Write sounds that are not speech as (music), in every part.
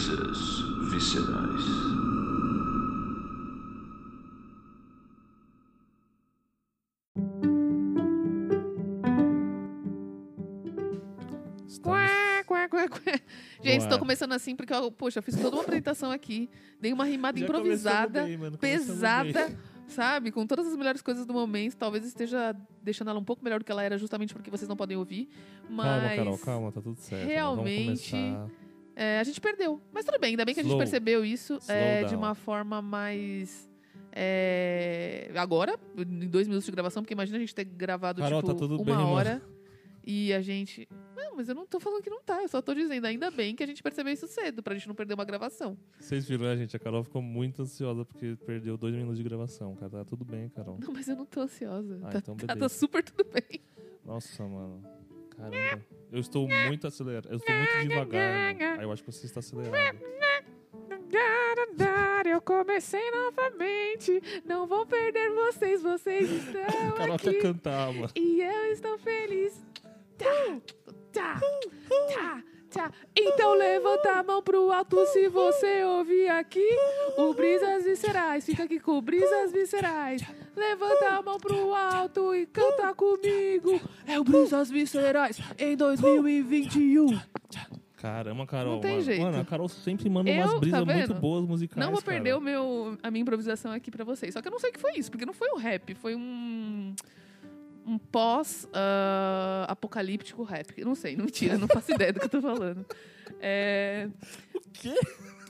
Brisas viscerais. Quá, quá, quá, quá. Gente, estou começando assim porque, eu, poxa, eu fiz toda uma apresentação aqui, dei uma rimada Já improvisada, bem, mano, pesada, bem. sabe? Com todas as melhores coisas do momento. Talvez esteja deixando ela um pouco melhor do que ela era, justamente porque vocês não podem ouvir. Mas Calma, Carol, calma, tá tudo certo. realmente- Vamos começar. É, a gente perdeu. Mas tudo bem, ainda bem que a gente Slow. percebeu isso Slow é, de uma forma mais. é, agora, em dois minutos de gravação, porque imagina a gente ter gravado Carol, tipo tá tudo uma bem, mano. hora e a gente. Não, mas eu não tô falando que não tá, eu só tô dizendo, ainda bem que a gente percebeu isso cedo, pra gente não perder uma gravação. Vocês viram, né, gente? A Carol ficou muito ansiosa porque perdeu dois minutos de gravação, cara. Tá tudo bem, Carol. Não, mas eu não tô ansiosa. Ah, tá, então tá- tá super tudo bem. Nossa, mano. Caramba. Eu estou muito acelerado. Eu estou muito devagar. Aí eu acho que você está acelerado. Eu comecei novamente. Não vou perder vocês, vocês (laughs) estão Carol quer cantar, mano. E eu estou feliz. Tá, tá, tá, tá. Então levanta a mão pro alto se você ouvir aqui o Brisas Viscerais. Fica aqui com o Brisas Viscerais. Levanta a mão pro alto e canta comigo. É o Brisas Viscerais em 2021. Caramba, Carol. Não tem mano. jeito. Mano, a Carol sempre manda Eu, umas tá brisas muito vendo? boas musicais. Não vou cara. perder o meu, a minha improvisação aqui pra vocês. Só que eu não sei o que foi isso, porque não foi um rap, foi um. Um pós-apocalíptico rap. Eu não sei, não mentira, não faço ideia do que eu tô falando. É. O quê?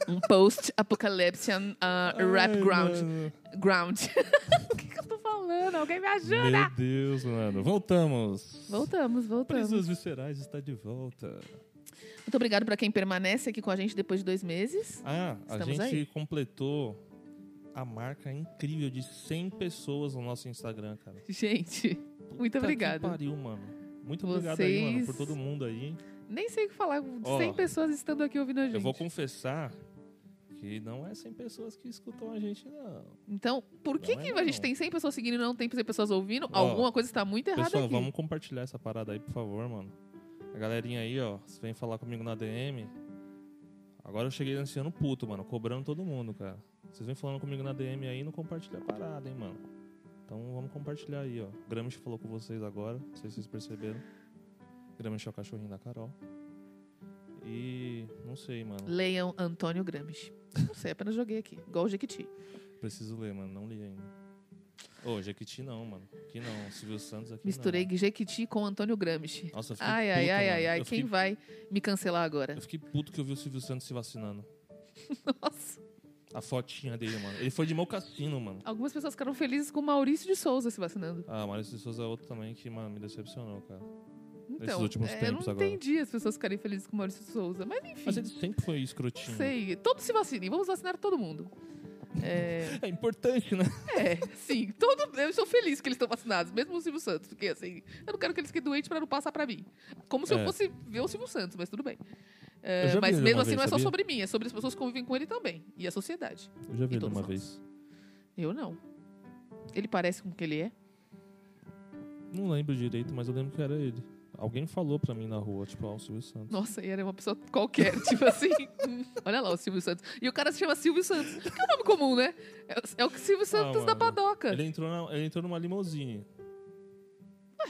Um post-apocalyptian uh, rap ground. mano. ground. (laughs) o que, que eu tô falando? Alguém me ajuda! Meu Deus, mano. Voltamos. Voltamos, voltamos. Brisas Viscerais está de volta. Muito obrigado pra quem permanece aqui com a gente depois de dois meses. Ah, a Estamos gente aí. completou a marca incrível de 100 pessoas no nosso Instagram, cara. Gente, muito que obrigado. pariu, mano. Muito obrigado aí, mano, Vocês- por todo mundo aí. Nem sei o que falar. Ó, 100 pessoas estando aqui ouvindo a gente. Eu vou confessar que não é 100 pessoas que escutam a gente, não. Então, por que, Não é que a gente tem 100 pessoas seguindo e não tem 100 pessoas ouvindo? Ó, Alguma coisa está muito errada Pessoal, aqui. vamos compartilhar essa parada aí, por favor, mano. A galerinha aí, ó, você vem falar comigo na DM. Agora eu cheguei anciano puto, mano, cobrando todo mundo, cara. Vocês vêm falando comigo na DM aí e não compartilha a parada, hein, mano. Então vamos compartilhar aí, ó. Gramsci falou com vocês agora, não sei se vocês perceberam. Gramsci é o cachorrinho da Carol. E não sei, mano. Leiam Antônio Gramsci. Não sei, apenas joguei aqui. Igual o Jequiti. Preciso ler, mano, não li ainda. Ô, Jequiti não, mano. Aqui não, Silvio Santos aqui Misturei não. Jequiti com Antônio Gramsci. Nossa, eu fiquei Ai, ai, puto, ai, ai, ai. Eu Quem fiquei vai me cancelar agora? Eu fiquei puto que eu vi o Silvio Santos se vacinando. (laughs) Nossa. A fotinha dele, mano. Ele foi de mocassino, mano. Algumas pessoas ficaram felizes com o Maurício de Souza se vacinando. Ah, Maurício de Souza é outro também que, mano, me decepcionou, cara. Então, últimos é, eu não agora. entendi as pessoas ficarem felizes com o Maurício de Souza. Mas enfim, Mas ele sempre foi escrotinho. sei. Todos se vacinem. Vamos vacinar todo mundo. É, É importante, né? é, sim. Todo, eu sou feliz que eles estão vacinados, mesmo o Silvio Santos. Porque assim, eu não quero que eles fiquem doentes pra não passar pra mim. Como se eu É. fosse ver o Silvio Santos, mas tudo bem. É, Eu mas mesmo assim vez, não é só sabia? sobre mim, é sobre as pessoas que convivem com ele também. E a sociedade. Eu já vi ele uma nós. vez. Eu não. Ele parece com o que ele é. Não lembro direito, mas eu lembro que era ele. Alguém falou pra mim na rua, tipo, ó, o Silvio Santos. Nossa, e era uma pessoa qualquer, (laughs) tipo assim. hum, Olha lá o Silvio Santos. E o cara se chama Silvio Santos. Que é um nome comum, né? É, o- é o Silvio Santos da mano. Padoca. Ele entrou, na- ele entrou numa limousine.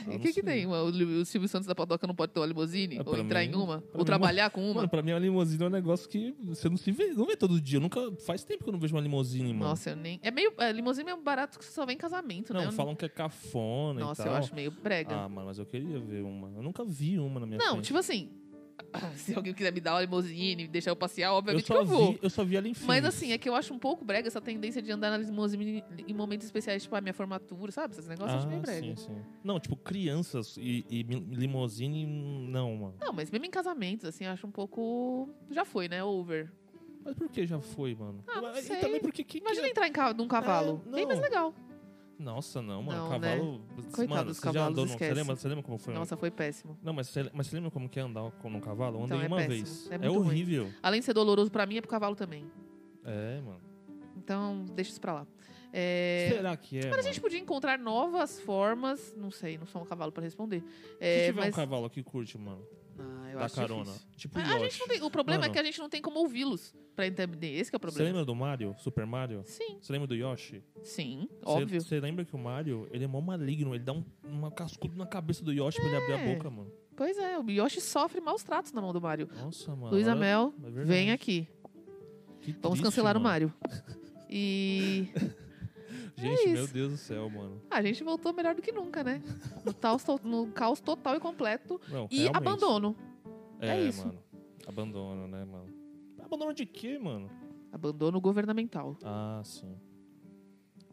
Não o que que tem? O, o Silvio Santos da Padoca não pode ter uma limusine? Ah, ou entrar mim- em uma? Ou mim, trabalhar com uma? Mano, pra mim a limousine é um negócio que você não se vê, não vê todo dia. Eu nunca, faz tempo que eu não vejo uma limousine, mano. Nossa, eu nem... É meio... É, limusine é um barato que só vem em casamento, não, né? Eu falam que é cafona Nossa, e tal. eu acho meio brega. Ah, mano, mas eu queria ver uma. Eu nunca vi uma na minha não, frente. tipo assim... (coughs) Se alguém quiser me dar uma limusine e deixar eu passear, eu obviamente que só eu vou. vi, eu só vi ela em filmes. Mas assim, é que eu acho um pouco brega essa tendência de andar na limusine em momentos especiais, tipo a minha formatura, sabe? Esses negócios eu acho ah, meio brega. sim, sim. Não, tipo, crianças e, e limousine, não, mano. Não, mas mesmo em casamentos, assim, eu acho um pouco. Já foi, né? Over. Mas por que já foi, mano? Ah, não e sei. também porque que, que Imagina é- entrar em ca... num cavalo. É, Bem mais legal. Nossa, não, mano. Não, cavalo. Coitado mano, dos você já andou num- Você lembra, você lembra como foi? Nossa, foi péssimo. Não, mas você, mas você lembra como que é andar com- num cavalo? Eu Então, andei é uma péssimo. vez. É É, muito ruim. horrível. Além de ser doloroso pra mim, é pro cavalo também. É, mano. Então, deixa isso pra lá. É, Será que é? Mas a gente podia encontrar novas formas. Não sei, não sou um cavalo pra responder. Se É, tiver mas... um cavalo que curte, mano. Ah, eu dar acho carona. difícil. Tipo A, a gente não tem- o problema Mano. é que a gente não tem como ouvi-los pra entender. Esse é o Você problema. lembra do Mario? Super Mario? Sim, Você lembra do Yoshi? sim, Você- óbvio. Você lembra que o Mario, ele é mó maligno, ele dá um, uma cascudo na cabeça do Yoshi pra ele abrir a É. boca, mano. Pois é, o Yoshi sofre maus tratos na mão do Mario. Nossa, mano. Luísa Mel, é vem aqui. Que Vamos triste, cancelar o mano. Mario. (laughs) E Gente, meu isso. Deus do céu, mano. a gente voltou melhor do que nunca, né? No, no caos total e completo. Não, E realmente. abandono. É, É isso. mano. Abandono, né, mano? Abandono de quê, mano? Abandono governamental. Ah, sim.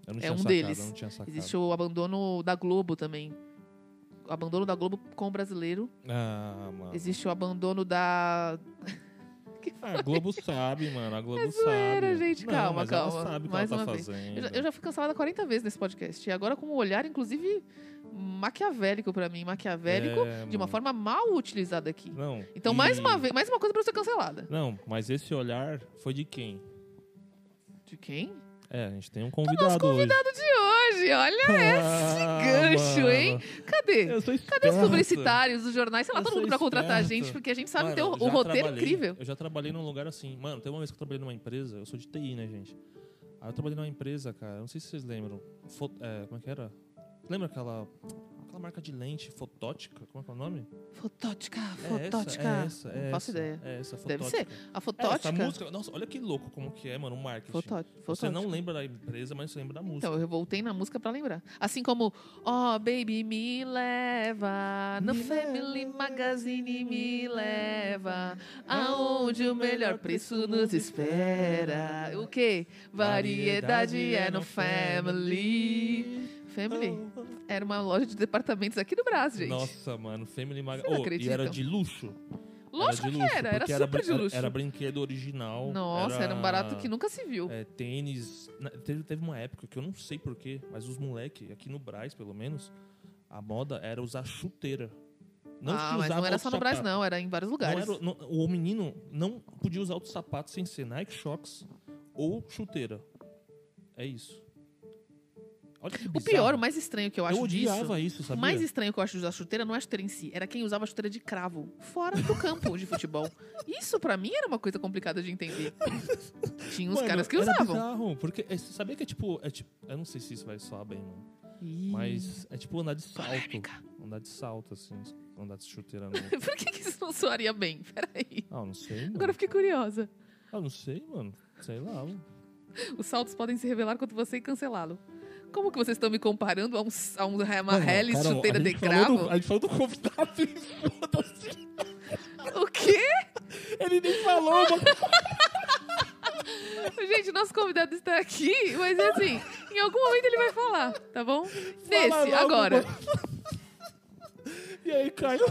Eu não É tinha um sacado, deles. eu não tinha sacado. Existe o abandono da Globo também. O abandono da Globo com o brasileiro. Ah, mano. Existe o abandono da. A Globo sabe, mano. A Globo É zoeira, sabe. gente. Não, Calma, calma. Ela sabe o que Mais ela uma tá vez. fazendo. Eu já, eu já fui cancelada 40 vezes nesse podcast. E agora com um olhar, inclusive, maquiavélico pra mim. Maquiavélico É, de uma mano. forma mal utilizada aqui. Não. Então, e- mais uma vez, mais uma coisa pra eu ser cancelada. Não, mas esse olhar foi de quem? De quem? É, a gente tem um convidado, hoje. Convidado de hoje, olha esse Ah, gancho, mano. hein? Cadê? Cadê os publicitários, os jornais, sei lá, Eu todo mundo pra contratar a gente, porque a gente sabe Mano, ter o, o roteiro incrível. Eu já trabalhei num lugar assim. Mano, tem uma vez que eu trabalhei numa empresa, eu sou de TI, né, gente? Aí eu trabalhei numa empresa, cara, não sei se vocês lembram. Fo- é, como é que era? Lembra aquela, aquela marca de lente fotótica? Como é que é o nome? Fotótica, É fotótica. essa, é essa, é Não faço essa, ideia. É essa, Deve fotótica. ser. A É, fotótica. essa música, nossa, olha que louco como que é, mano, o marketing. Fotó- Você fotótica. não lembra da empresa, mas você lembra da música. Então, eu voltei na música pra lembrar. Assim como, oh, baby, me leva. No Me Family leva. Magazine me leva. Aonde o melhor preço nos espera. O quê? Variedade é no Family. Family era uma loja de departamentos aqui do Brasil, gente. Nossa, mano, Family Mag... Vocês Oh, e era de luxo. Lógico era de que luxo, era, era porque super brin- de luxo. Era, brinquedo original. Nossa, era... um barato que nunca se viu. É, tênis. Na- Teve, teve uma época que eu não sei porquê, mas os moleque, aqui no Braz, pelo menos, a moda era usar chuteira. Não ah, que mas não era só no Brasil, não, era em vários Não lugares. era- não- o menino não podia usar outro sapato sem ser Nike Shox ou chuteira. É isso. Olha que O pior, o mais estranho que eu acho eu disso. odiava isso, O sabia? mais estranho que eu acho de usar chuteira não é a chuteira em si, era quem usava a chuteira de cravo, fora do campo de futebol. (laughs) Isso pra mim era uma coisa complicada de entender. Tinha uns Mano, caras que usavam. bizarro, porque é, você sabia que é tipo, é tipo. Eu não sei se isso vai soar bem, mano. Ih, Mas é tipo andar de salto. polêmica. Andar de salto, assim. Andar de chuteira. (laughs) Por que, que isso não soaria bem? Peraí. Ah, não sei, mano. Agora eu fiquei curiosa. Ah, não sei, mano. Sei lá. mano. Os saltos podem se revelar contra você e cancelá-lo. Como que vocês estão me comparando a, um, a um, uma Mano, Hellis cara, chuteira de cravo? do- a gente falou do convidado e foda-se. O quê? Ele nem falou, mano. Gente, nosso convidado está aqui, mas é assim, em algum momento ele vai falar, tá bom? Nesse, logo, agora. mano. E aí, Caio?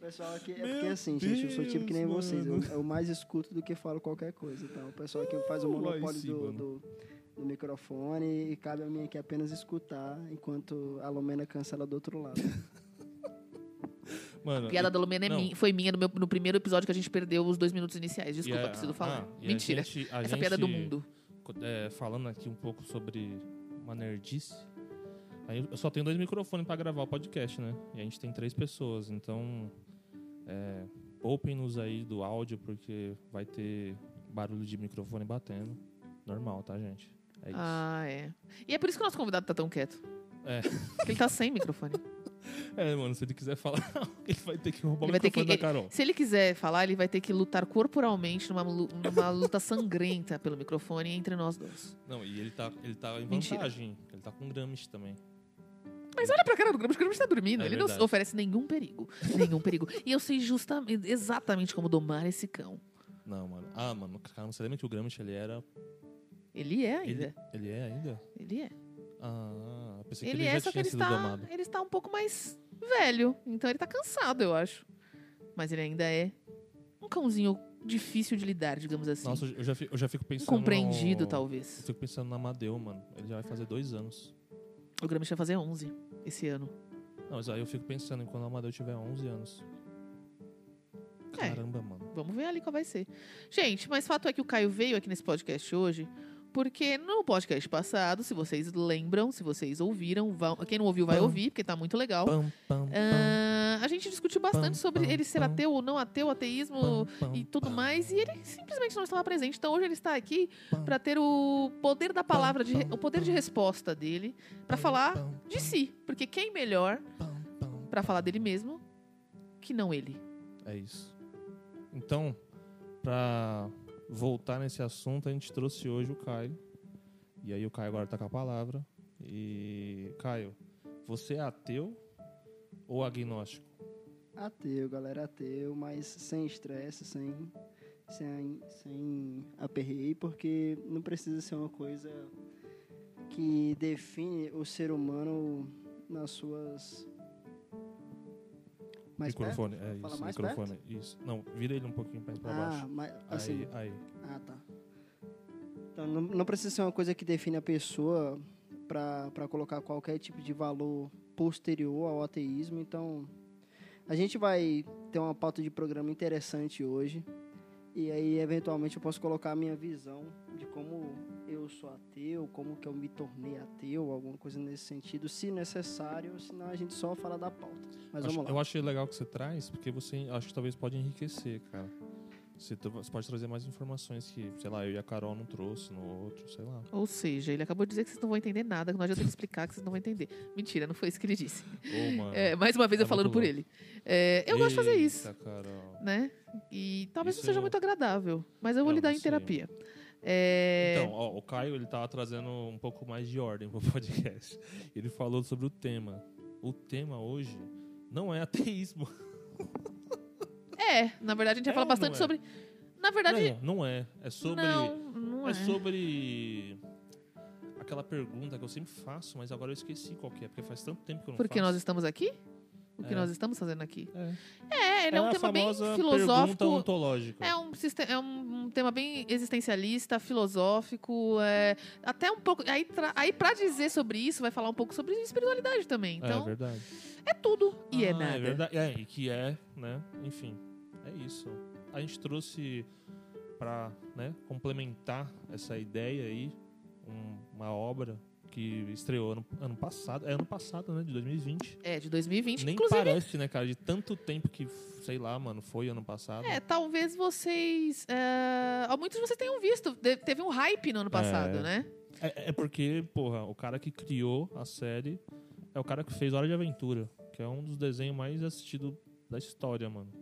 Pessoal aqui, é Meu porque assim, gente, eu sou tipo que nem Deus, vocês. Eu, mano. eu mais escuto do que falo qualquer coisa. Então, o pessoal aqui faz o monopólio sim, do, mano. do, do microfone e cabe a mim aqui apenas escutar enquanto a Lumena cancela do outro lado. (laughs) Mano, A piada da Lumena é minha- foi minha no, meu- no primeiro episódio que a gente perdeu os dois minutos iniciais. Desculpa, a- preciso falar. ah, e a Mentira. gente- a Essa piada é do gente, mundo. é, falando aqui um pouco sobre uma nerdice. Aí eu só tenho dois microfones pra gravar o podcast, né? E a gente tem três pessoas, então é, poupem-nos aí do áudio porque vai ter barulho de microfone batendo. Normal, tá, gente? É isso. Ah, é. E é por isso que o nosso convidado tá tão quieto. É. Porque ele tá sem microfone. (laughs) É, mano, se ele quiser falar, (laughs) ele vai ter que roubar Ele o microfone que- da Carol. Se ele quiser falar, ele vai ter que lutar corporalmente numa, numa luta sangrenta pelo microfone entre nós dois. Não, e ele tá, ele tá em Mentira. vantagem. Ele tá com Gramsci também. Mas olha pra cara do Gramos, o Gramos tá dormindo. É ele verdade. não oferece nenhum perigo. Nenhum perigo. E eu sei justamente, exatamente como domar esse cão. Não, mano. Ah, mano, cara, você lembra que o Gramsci, ele era... Ele é ainda. Ele, ele é ainda? Ele é. Ah, eu pensei Ele que ele é, já só que ele sido está, domado. ele está um pouco mais velho. Então ele tá cansado, eu acho. Mas ele ainda é um cãozinho difícil de lidar, digamos assim. Nossa, eu já, fico, eu já fico pensando... Incompreendido, no... Eu talvez. fico pensando no Amadeu, mano. Ele já vai fazer dois anos. O Grêmio vai fazer 11 esse ano. Não, mas aí eu fico pensando em quando o Amadeu tiver 11 anos. É. Caramba, mano. Vamos ver ali qual vai ser. Gente, mas fato é que o Caio veio aqui nesse podcast hoje Porque no podcast passado, se vocês lembram, se vocês ouviram, vão- quem não ouviu vai Pam. ouvir, porque tá muito legal. Pam, pam, Ah, a gente discutiu bastante sobre ele ser ateu ou não ateu, ateísmo e tudo mais, e ele simplesmente não estava presente. Então hoje ele está aqui para ter o poder da palavra, de, o poder de resposta dele, para falar de si. Porque quem melhor para falar dele mesmo que não ele? É isso. Então, pra voltar nesse assunto, a gente trouxe hoje o Caio. E aí o Caio agora tá com a palavra. E Caio, você é ateu ou agnóstico? Ateu, galera, ateu, mas sem estresse, sem, sem, sem aperreio, porque não precisa ser uma coisa que define o ser humano nas suas. Mais perto? microfone, é Fala isso, mais microfone, isso. Não, vira ele um pouquinho mais pra Ah, baixo. mas assim. Aí, aí. Ah, tá. Então, não, não precisa ser uma coisa que define a pessoa para colocar qualquer tipo de valor posterior ao ateísmo. Então, a gente vai ter uma pauta de programa interessante hoje. E aí, eventualmente, eu posso colocar a minha visão de como eu sou ateu, como que eu me tornei ateu, alguma coisa nesse sentido, se necessário, senão a gente só fala da pauta. Mas Acho- vamos lá. Eu achei legal que você traz, porque você acho que talvez pode enriquecer, cara. Você, você pode trazer mais informações que, sei lá, eu e a Carol não trouxe no outro, sei lá. Ou seja, ele acabou de dizer que vocês não vão entender nada, que não adianta ele explicar que vocês não vão entender. Mentira, não foi isso que ele disse. Mano. É, mais uma vez eu É falando por ele. É, eu gosto de fazer isso. Eita, Carol. né? E talvez Isso não seja eu- muito agradável, mas eu vou Não, lidar não em sei. É, Então, ó, o Caio ele tava trazendo um pouco mais de ordem pro (laughs) podcast. Ele falou sobre o tema. O tema hoje não é ateísmo. (laughs) é, na verdade a gente vai É falar ou bastante é? sobre. Na verdade, Não, não é. É sobre. não, não é. É sobre. Aquela pergunta que eu sempre faço, mas agora eu esqueci qual que é, porque faz tanto tempo que eu não Porque faço. nós estamos aqui? O que É. nós estamos fazendo aqui? É, É, ele é, um a tema bem filosófico. ontológica. É um, é um, um tema bem existencialista, filosófico, é, até um pouco. Aí, aí, pra dizer sobre isso, vai falar um pouco sobre espiritualidade também. É Então, verdade. é, tudo e é Ah, nada. É verdade. É, e que é, né? Enfim, é isso. A gente trouxe pra né, complementar essa ideia aí um- uma obra que estreou ano, ano passado. É ano passado, né? De 2020. É, de 2020. Nem Inclusive, parece, né, cara? De tanto tempo que, sei lá, mano, foi ano passado. É, talvez vocês. É, ó, muitos de vocês tenham visto. Teve um hype no ano passado, É. né? É, é porque, porra, o cara que criou a série é o cara que fez Hora de Aventura, que é um dos desenhos mais assistidos da história, mano.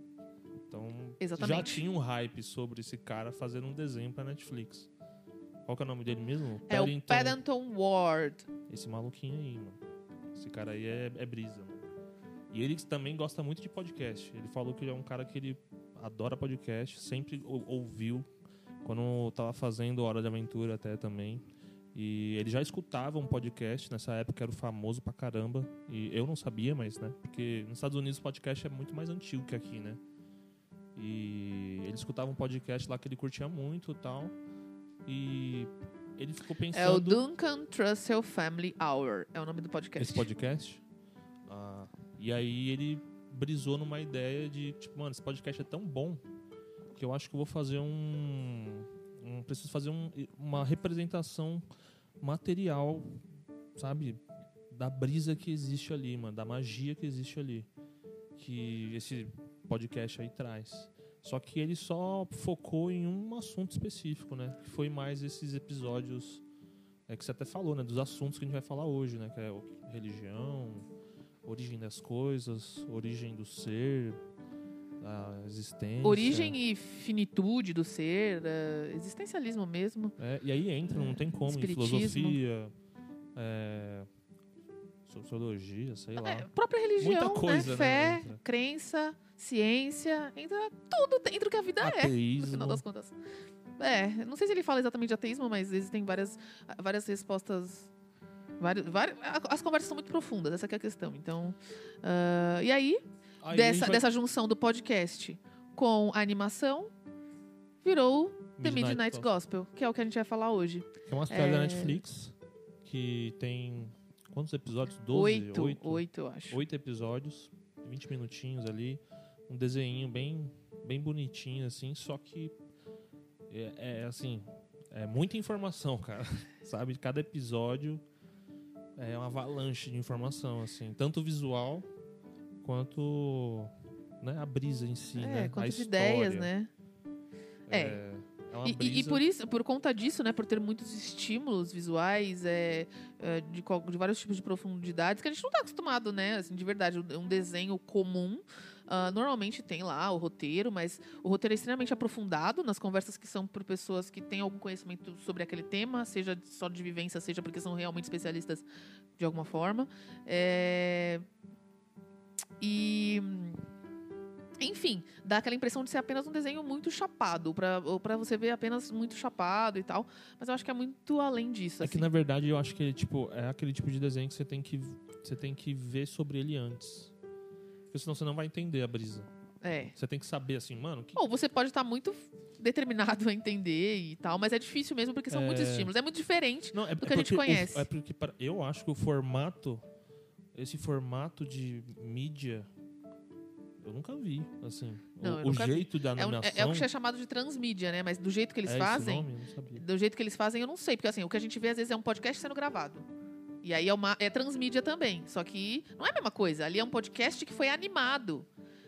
Então, já Exatamente. tinha um hype sobre esse cara fazendo um desenho pra Netflix. Qual que é o nome dele mesmo? É o Paddington. Paddington Ward. Esse maluquinho aí, mano. Esse cara aí é, é brisa, mano. E ele também gosta muito de podcast. Ele falou que ele é um cara que ele adora podcast, sempre ou- ouviu quando tava fazendo Hora de Aventura até também. E ele já escutava um podcast, nessa época era o famoso pra caramba. E eu não sabia, mas, né? Porque nos Estados Unidos o podcast é muito mais antigo que aqui, né? E ele escutava um podcast lá que ele curtia muito e tal. E ele ficou pensando... É o Duncan Trussell Family Hour. É o nome do podcast. Esse podcast? Ah, e aí ele brisou numa ideia de, tipo, mano, esse podcast é tão bom que eu acho que eu vou fazer um. um- preciso fazer um- uma representação material, sabe? Da brisa que existe ali, mano, da magia que existe ali. Que esse podcast aí traz. Só que ele só focou em um assunto específico, né? Que foi mais esses episódios é que você até falou, né? Dos assuntos que a gente vai falar hoje, né? Que é religião, origem das coisas, origem do ser, a existência. Origem e finitude do ser, é, existencialismo mesmo. É, e aí entra, não tem como, em filosofia, é, sociologia, sei lá. É, própria religião, Muita coisa, né? né, Fé, entra. crença, ciência, entra tudo dentro do que a vida é, no Ateísmo. final das contas. É, não sei se ele fala exatamente de ateísmo, mas existem várias, várias respostas. Várias, várias, as conversas são muito profundas, essa que é a questão. Então, ah, e aí, Aí dessa, vai- dessa junção do podcast com a animação, virou The Midnight Midnight Gospel. Gospel, que é o que a gente vai falar hoje. É uma série da É. Netflix que tem quantos episódios? 12? oito, Oito? oito, eu acho. Oito episódios, 20 minutinhos ali, um desenho bem, bem bonitinho, assim, só que é, é, assim, é muita informação, (laughs) cara. Sabe? Cada episódio é uma avalanche de informação, assim. Tanto visual quanto né, a brisa em si, É, né? Quantas ideias, né? É. É, é uma E, e- e por isso, por conta disso, né, por ter muitos estímulos visuais, é, é, de, de vários tipos de profundidades, que a gente não tá acostumado, né, assim, de verdade, um desenho comum, ah, normalmente tem lá o roteiro, mas o roteiro é extremamente aprofundado nas conversas que são por pessoas que têm algum conhecimento sobre aquele tema, seja só de vivência, seja porque são realmente especialistas de alguma forma. É, E enfim, dá aquela impressão de ser apenas um desenho muito chapado, pra você ver apenas muito chapado e tal. Mas eu acho que é muito além disso. É que assim. na verdade eu acho que tipo, é aquele tipo de desenho que você tem que, você tem que ver sobre ele antes. Porque senão você não vai entender a brisa. É. Você tem que saber assim, mano, que Ou você pode estar muito determinado a entender e tal, mas é difícil mesmo porque são É. muitos estímulos. É muito diferente. Não, é, do é que a gente porque o- conhece. é porque eu acho que o formato, esse formato de mídia, eu nunca vi, assim. Não, o o nunca vi. jeito da É, um- animação. é- é o que é chamado de transmídia, né? Mas do jeito que eles é fazem, do jeito que eles fazem, eu não sei. Porque assim, o que a gente vê às vezes é um podcast sendo gravado. E aí é, uma, é transmídia também. Só que não é a mesma coisa. Ali é um podcast que foi animado.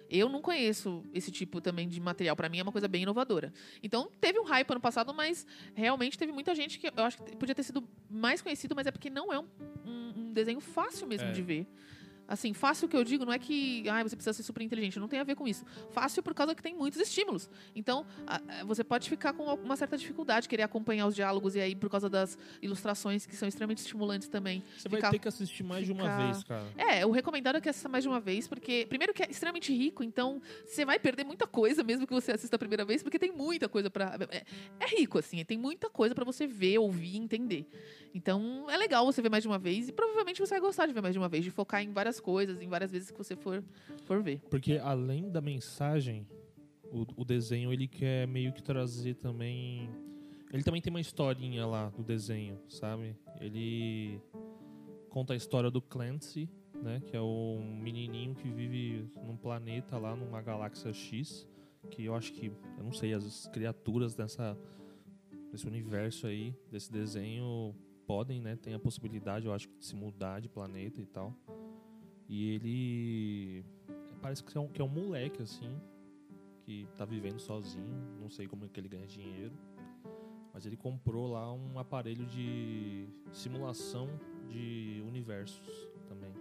Eu não conheço esse tipo também de material. Pra mim é uma coisa bem inovadora. Então teve um hype ano passado, mas realmente teve muita gente que eu acho que podia ter sido mais conhecido, mas é porque não é um, um- um desenho fácil mesmo É. de ver. Assim, fácil que eu digo não é que ah, você precisa ser super inteligente, não tem a ver com isso. Fácil por causa que tem muitos estímulos. Então, você pode ficar com uma certa dificuldade, querer acompanhar os diálogos, e aí, por causa das ilustrações, que são extremamente estimulantes também. Você vai ficar- ter que assistir mais de uma ficar- vez, cara. É, o recomendado é que assista mais de uma vez, porque, primeiro, que é extremamente rico, então você vai perder muita coisa mesmo que você assista a primeira vez, porque tem muita coisa pra. É, é rico, assim, tem muita coisa pra você ver, ouvir, entender. Então, é legal você ver mais de uma vez, e provavelmente você vai gostar de ver mais de uma vez, de focar em várias coisas, em várias vezes que você for, for ver. Porque além da mensagem, o, o desenho ele quer meio que trazer também. Ele também tem uma historinha lá do desenho, sabe? Ele conta a história do Clancy, né? Que é um menininho que vive num planeta lá, numa galáxia X. Que eu acho que, eu não sei, as criaturas dessa, desse universo aí, desse desenho, podem, né? Tem a possibilidade, eu acho, de se mudar de planeta e tal. E ele parece que é um, que é um moleque, assim, que tá vivendo sozinho, não sei como é que ele ganha dinheiro, mas ele comprou lá um aparelho de simulação de universos também.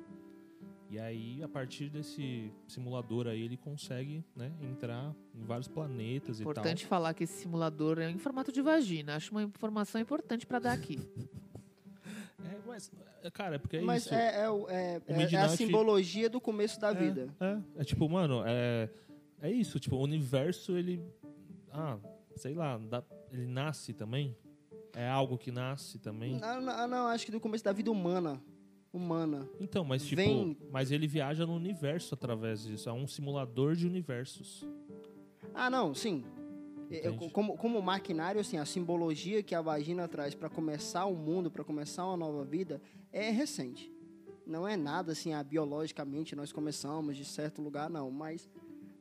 E aí, a partir desse simulador aí, ele consegue, né, entrar em vários planetas e Importante falar que esse simulador é em formato de vagina. Acho uma informação importante pra dar aqui. tal. (laughs) É, mas, cara, é porque é Mas isso. é, é, é- é- é a simbologia do começo da vida. É, é tipo, mano, é, é isso. Tipo, o universo, ele. Ah, sei lá, dá- ele nasce também? É algo que nasce também? Não, não, não, acho que do começo da vida humana. Humana. Então, mas tipo, Vem- mas ele viaja no universo através disso. É um simulador de universos. Ah, não, sim. Eu- Entende? como, como maquinário, assim, a simbologia que a vagina traz para começar o mundo, para começar uma nova vida, é recente. Não é nada assim, ah, biologicamente nós começamos de certo lugar, não. Mas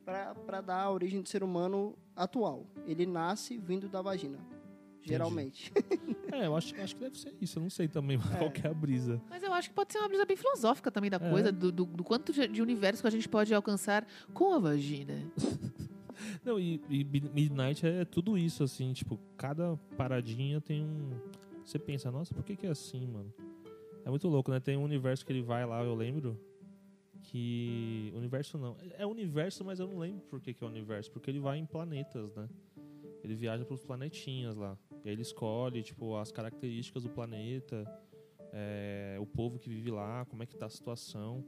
para dar a origem do ser humano atual. Ele nasce vindo da vagina. Geralmente. (laughs) É, eu acho, acho que deve ser isso. Eu não sei também qual que é a brisa. Mas eu acho que pode ser uma brisa bem filosófica também da É. coisa, do, do- do quanto de, de universo que a gente pode alcançar com a vagina. (laughs) Não, e, e Midnight é tudo isso, assim, tipo, cada paradinha tem um. Você pensa, nossa, por que, que é assim, mano? É muito louco, né? Tem um universo que ele vai lá, eu lembro. Que. Universo não. É universo, mas eu não lembro por que, que é universo. Porque ele vai em planetas, né? Ele viaja pros planetinhas lá. E aí ele escolhe, tipo, as características do planeta, é, o povo que vive lá, como é que tá a situação.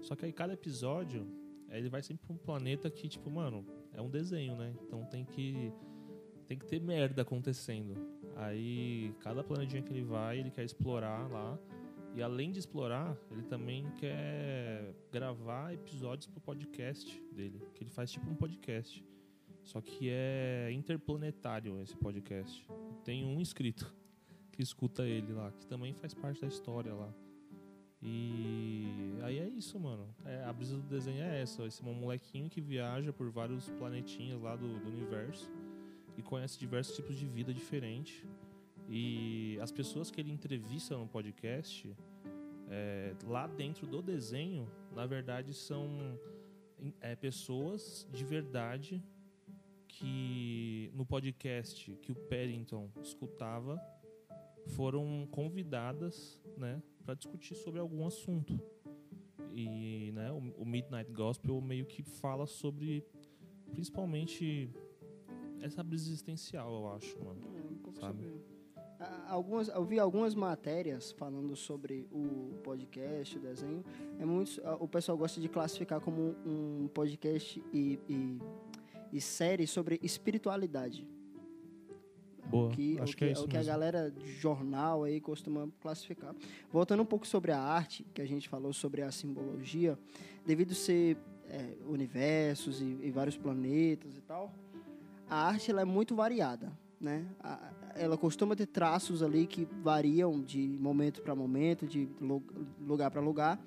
Só que aí cada episódio, ele vai sempre pra um planeta que, tipo, mano, é um desenho, né? Então tem que tem que ter merda acontecendo. Aí cada planetinha que ele vai, ele quer explorar lá. E além de explorar, ele também quer gravar episódios pro podcast dele, que ele faz tipo um podcast. Só que é interplanetário esse podcast. Tem um inscrito (laughs) que escuta ele lá, que também faz parte da história lá. E aí é isso, mano. É, a brisa do desenho é essa. Esse molequinho que viaja por vários planetinhas lá do, do universo e conhece diversos tipos de vida diferente. E as pessoas que ele entrevista no podcast, é, lá dentro do desenho, na verdade, são é, pessoas de verdade que no podcast que o Paddington escutava foram convidadas, né, para discutir sobre algum assunto. E, né, o, o Midnight Gospel meio que fala sobre, principalmente, essa brisa existencial, eu acho, mano. É, um pouco Sabe? sobre- Algumas, eu vi algumas matérias falando sobre o podcast, o desenho. É muito, o pessoal gosta de classificar como um podcast e, e, e série sobre espiritualidade. Boa, O que, acho o que, é é isso o que a galera de jornal aí costuma classificar. Voltando um pouco sobre a arte, que a gente falou sobre a simbologia, devido ser é, universos e, e vários planetas e tal, a arte ela é muito variada, né? A- ela costuma ter traços ali que variam de momento para momento, de lu- lugar para lugar,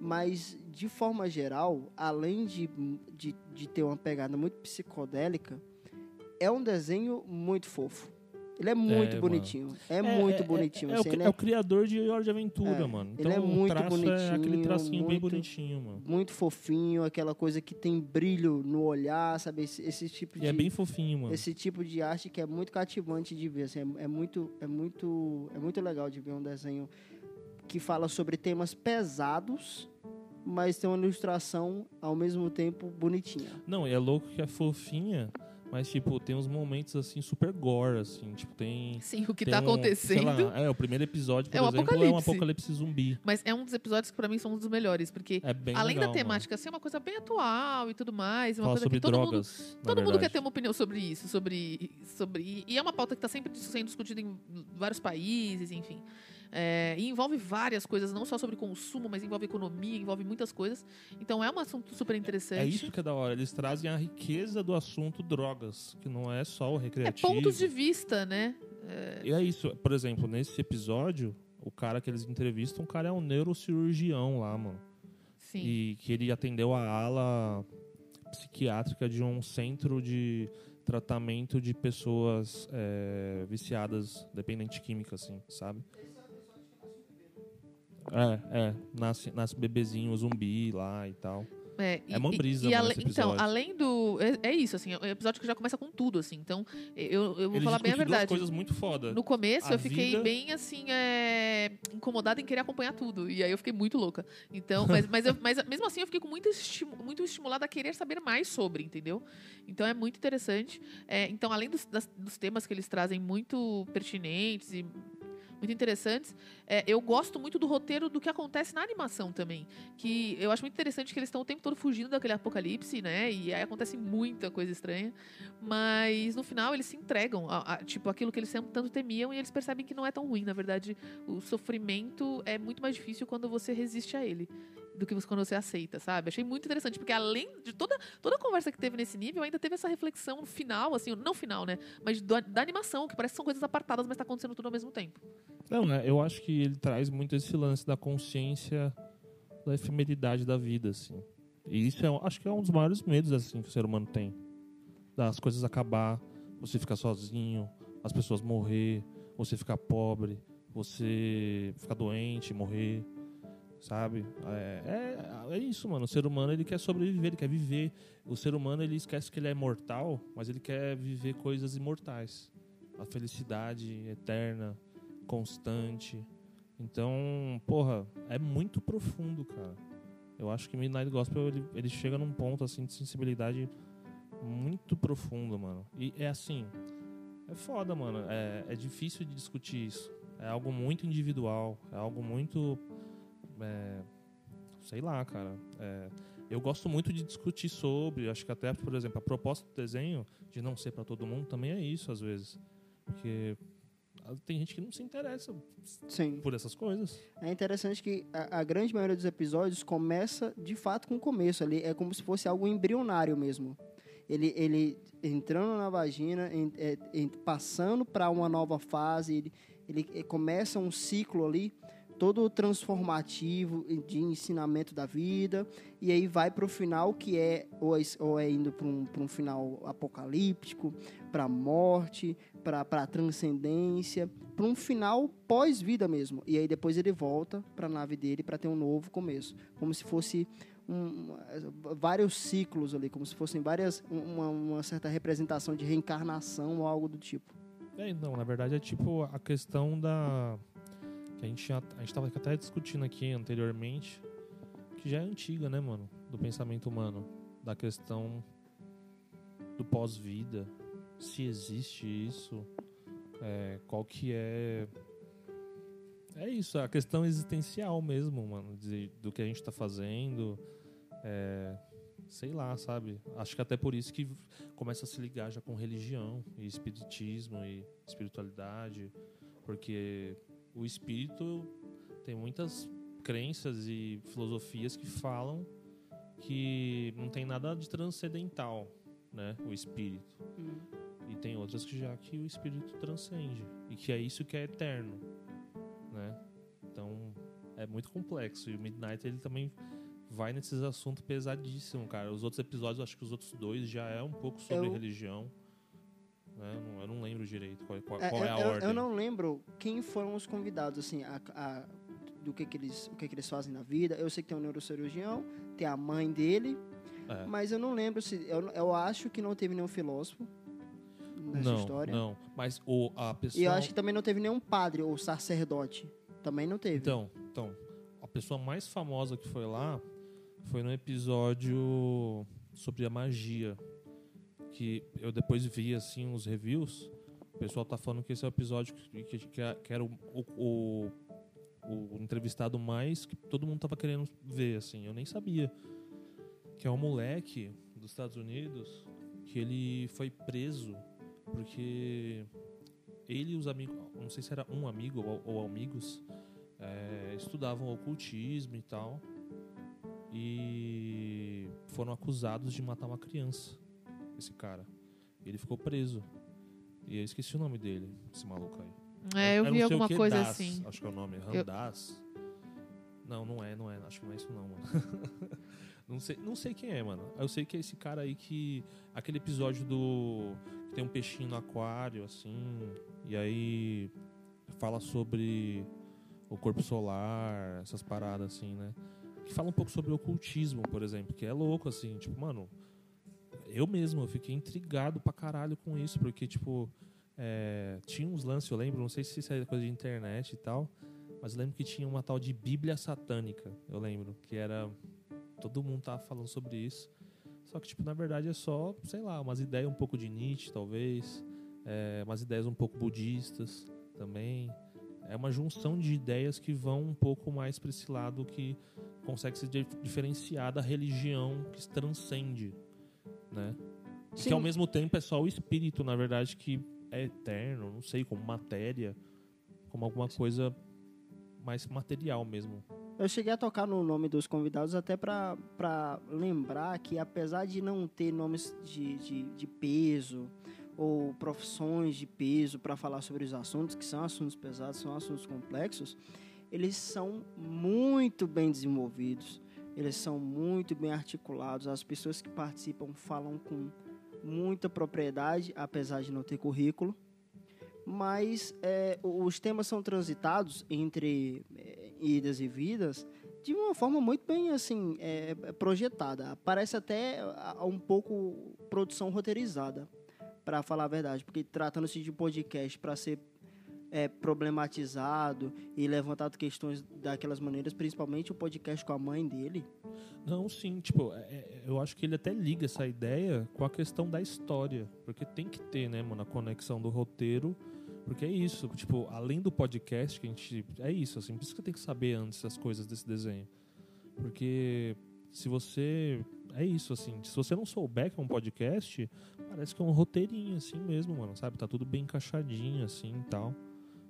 mas de forma geral, além de, de, de ter uma pegada muito psicodélica, é um desenho muito fofo. Ele é muito mano. bonitinho. É, muito bonitinho. É, o, assim, cri- ele é o criador de Hora de Aventura, É, mano. ele Então, é o muito traço É aquele bonitinho, tracinho bem muito- bonitinho, mano. muito fofinho, aquela coisa que tem brilho no olhar, sabe? Esse, esse tipo E de é bem fofinho, mano. esse tipo de arte que é muito cativante de ver. assim, é, é muito é muito é muito legal de ver um desenho que fala sobre temas pesados, mas tem uma ilustração ao mesmo tempo bonitinha. Não, e é louco que é fofinha, mas, tipo, tem uns momentos, assim, super gore, assim. Tipo, tem... Sim, o que tá um- acontecendo. lá, é, o primeiro episódio, por É um exemplo, é um apocalipse. apocalipse zumbi. Mas é um dos episódios que pra mim são um dos melhores, porque É além legal, da temática ser uma coisa bem atual e tudo mais, uma Fala coisa sobre que todo mundo drogas, na Todo mundo quer ter uma opinião sobre isso, sobre, sobre e é uma pauta que está sempre sendo discutida em vários países, enfim. É, e envolve várias coisas, não só sobre consumo, mas envolve economia, envolve muitas coisas. Então é um assunto super interessante. É isso que é da hora. Eles trazem a riqueza do assunto drogas, que não é só o É recreativo. pontos de vista, né? E é isso. Por exemplo, nesse episódio, o cara que eles entrevistam, o cara é um neurocirurgião lá, mano. Sim. E que ele atendeu a ala psiquiátrica de um centro de tratamento de pessoas é, viciadas, dependente química, assim, sabe? É, é. Nasce, nasce bebezinho zumbi lá e tal. É, É uma brisa, e mano, ale- Então, além do. É, é isso, assim, é um episódio que já começa com tudo, assim. Então, eu, eu vou Ele falar bem a discute duas verdade. coisas muito foda. No começo A eu fiquei vida- bem assim, é, incomodada em querer acompanhar tudo. E aí eu fiquei muito louca. Então, mas, mas, eu- mas mesmo assim eu fiquei com muito, estimu- muito estimulada a querer saber mais sobre, entendeu? Então é muito interessante. É, então, além dos, das- dos temas que eles trazem muito pertinentes e muito interessantes, é, eu gosto muito do roteiro do que acontece na animação também. Que eu acho muito interessante que eles estão o tempo todo fugindo daquele apocalipse, né? E aí acontece muita coisa estranha. Mas no final eles se entregam a, a- tipo aquilo que eles tanto temiam e eles percebem que não é tão ruim. Na verdade, o sofrimento é muito mais difícil quando você resiste a ele do que quando você aceita, sabe? Achei muito interessante, porque além de toda, toda a conversa que teve nesse nível, ainda teve essa reflexão final, assim, não final, né? Mas do- da animação, que parece que são coisas apartadas, mas tá acontecendo tudo ao mesmo tempo. Não, né? Eu acho que ele traz muito esse lance da consciência da efemeridade da vida, assim. E isso é, acho que é um dos maiores medos, assim, que o ser humano tem. Das coisas acabar, você ficar sozinho, as pessoas morrer, você ficar pobre, você ficar doente, morrer, sabe? É, é, é isso, mano. O ser humano, ele quer sobreviver, ele quer viver. O ser humano, ele esquece que ele é mortal, mas ele quer viver coisas imortais. A felicidade eterna, constante. Então, porra, é muito profundo, cara. Eu acho que Midnight Gospel ele, ele chega num ponto assim de sensibilidade muito profundo, mano. E é assim, é foda, mano. É, é difícil de discutir isso. É algo muito individual, é algo muito, é, sei lá, cara. É, eu gosto muito de discutir sobre. Acho que até, por exemplo, a proposta do desenho de não ser pra todo mundo também é isso às vezes, porque ah, tem gente que não se interessa Sim. por essas coisas. É interessante que a, a grande maioria dos episódios começa de fato com o começo ali. É como se fosse algo embrionário mesmo. Ele, ele entrando na vagina, em- é, em- passando para uma nova fase, ele, ele eh, começa um ciclo ali todo transformativo de ensinamento da vida e aí vai para o final que é ou é, ou é indo para um, um final apocalíptico para a morte para a transcendência para um final pós-vida mesmo e aí depois ele volta para a nave dele para ter um novo começo como se fosse um, vários ciclos ali como se fossem várias uma, uma certa representação de reencarnação ou algo do tipo É, então, na verdade é tipo a questão da. Que a gente, já, a gente tava até discutindo aqui anteriormente, que já é antiga, né, mano? Do pensamento humano. Da questão do pós-vida. Se existe isso. é, qual que é. É isso, a questão existencial mesmo, mano. de- do que a gente tá fazendo. É, sei lá, sabe? Acho que até por isso que começa a se ligar já com religião e espiritismo e espiritualidade, porque o espírito tem muitas crenças e filosofias que falam que não tem nada de transcendental, né, o espírito. E tem outras que já que o espírito transcende e que é isso que é eterno, né? Então é muito complexo e o Midnight ele também vai nesses assuntos pesadíssimos, cara. Os outros episódios, acho que os outros dois já é um pouco sobre Eu- religião. Né? Eu não- Eu não lembro direito qual, qual- É, qual é a eu, eu- ordem. eu não lembro quem foram os convidados, assim, a, a- do que, que, eles, o que, que eles fazem na vida. Eu sei que tem um neurocirurgião, tem a mãe dele, É. mas eu não lembro se. Eu, eu acho que não teve nenhum filósofo nessa não, história. não. Mas o, a pessoa. E eu acho que também não teve nenhum padre ou sacerdote. Também não teve. Então, então, a pessoa mais famosa que foi lá foi no episódio sobre a magia. Que eu depois vi, assim, os reviews. O pessoal tá falando que esse é o episódio que, que, que era o, o, o- o entrevistado mais que todo mundo tava querendo ver, assim. Eu nem sabia. Que é um moleque dos Estados Unidos que ele foi preso porque ele e os amigos, não sei se era um amigo ou, ou amigos, é, estudavam ocultismo e tal e foram acusados de matar uma criança, esse cara. Ele ficou preso. E eu esqueci o nome dele, esse maluco aí. É, eu Era vi alguma coisa Das, assim. Acho que é o nome, Eu- Randas. Não, não é, não é. Acho que não é isso não, mano. (laughs) não, sei, não sei quem é, mano. Eu sei que é esse cara aí que... Aquele episódio do... Que tem um peixinho no aquário, assim. E aí... Fala sobre o corpo solar, essas paradas, assim, né? Que fala um pouco sobre o ocultismo, por exemplo. Que é louco, assim. Tipo, mano... Eu mesmo, eu fiquei intrigado pra caralho com isso. Porque, tipo... É, tinha uns lances, eu lembro, não sei se isso é coisa de internet e tal, mas eu lembro que tinha uma tal de Bíblia Satânica, eu lembro, que era. Todo mundo tava falando sobre isso. Só que, tipo, na verdade é só, sei lá, umas ideias um pouco de Nietzsche, talvez, é, umas ideias um pouco budistas também. É uma junção de ideias que vão um pouco mais para esse lado que consegue se di- diferenciar da religião que transcende, né? Sim. que ao mesmo tempo é só o espírito, na verdade, que é eterno, não sei, como matéria, como alguma coisa mais material mesmo. Eu cheguei a tocar no nome dos convidados até pra lembrar que, apesar de não ter nomes de, de, de peso ou profissões de peso para falar sobre os assuntos, que são assuntos pesados, são assuntos complexos, eles são muito bem desenvolvidos, eles são muito bem articulados. As pessoas que participam falam com muita propriedade, apesar de não ter currículo. Mas é, os temas são transitados entre é, idas e vidas de uma forma muito bem assim é, projetada. Parece até um pouco produção roteirizada, para falar a verdade, porque tratando-se de podcast para ser é, problematizado e levantado questões daquelas maneiras, principalmente o podcast com a mãe dele. Não, sim, tipo, é- é- eu acho que ele até liga essa ideia com a questão da história. Porque tem que ter, né, mano, a conexão do roteiro. Porque é isso, tipo, além do podcast que a gente. É isso, assim, por isso que tem que saber antes as coisas desse desenho. Porque se você. É isso, assim, se você não souber que é um podcast, parece que é um roteirinho, assim mesmo, mano, sabe? Tá tudo bem encaixadinho, assim e tal.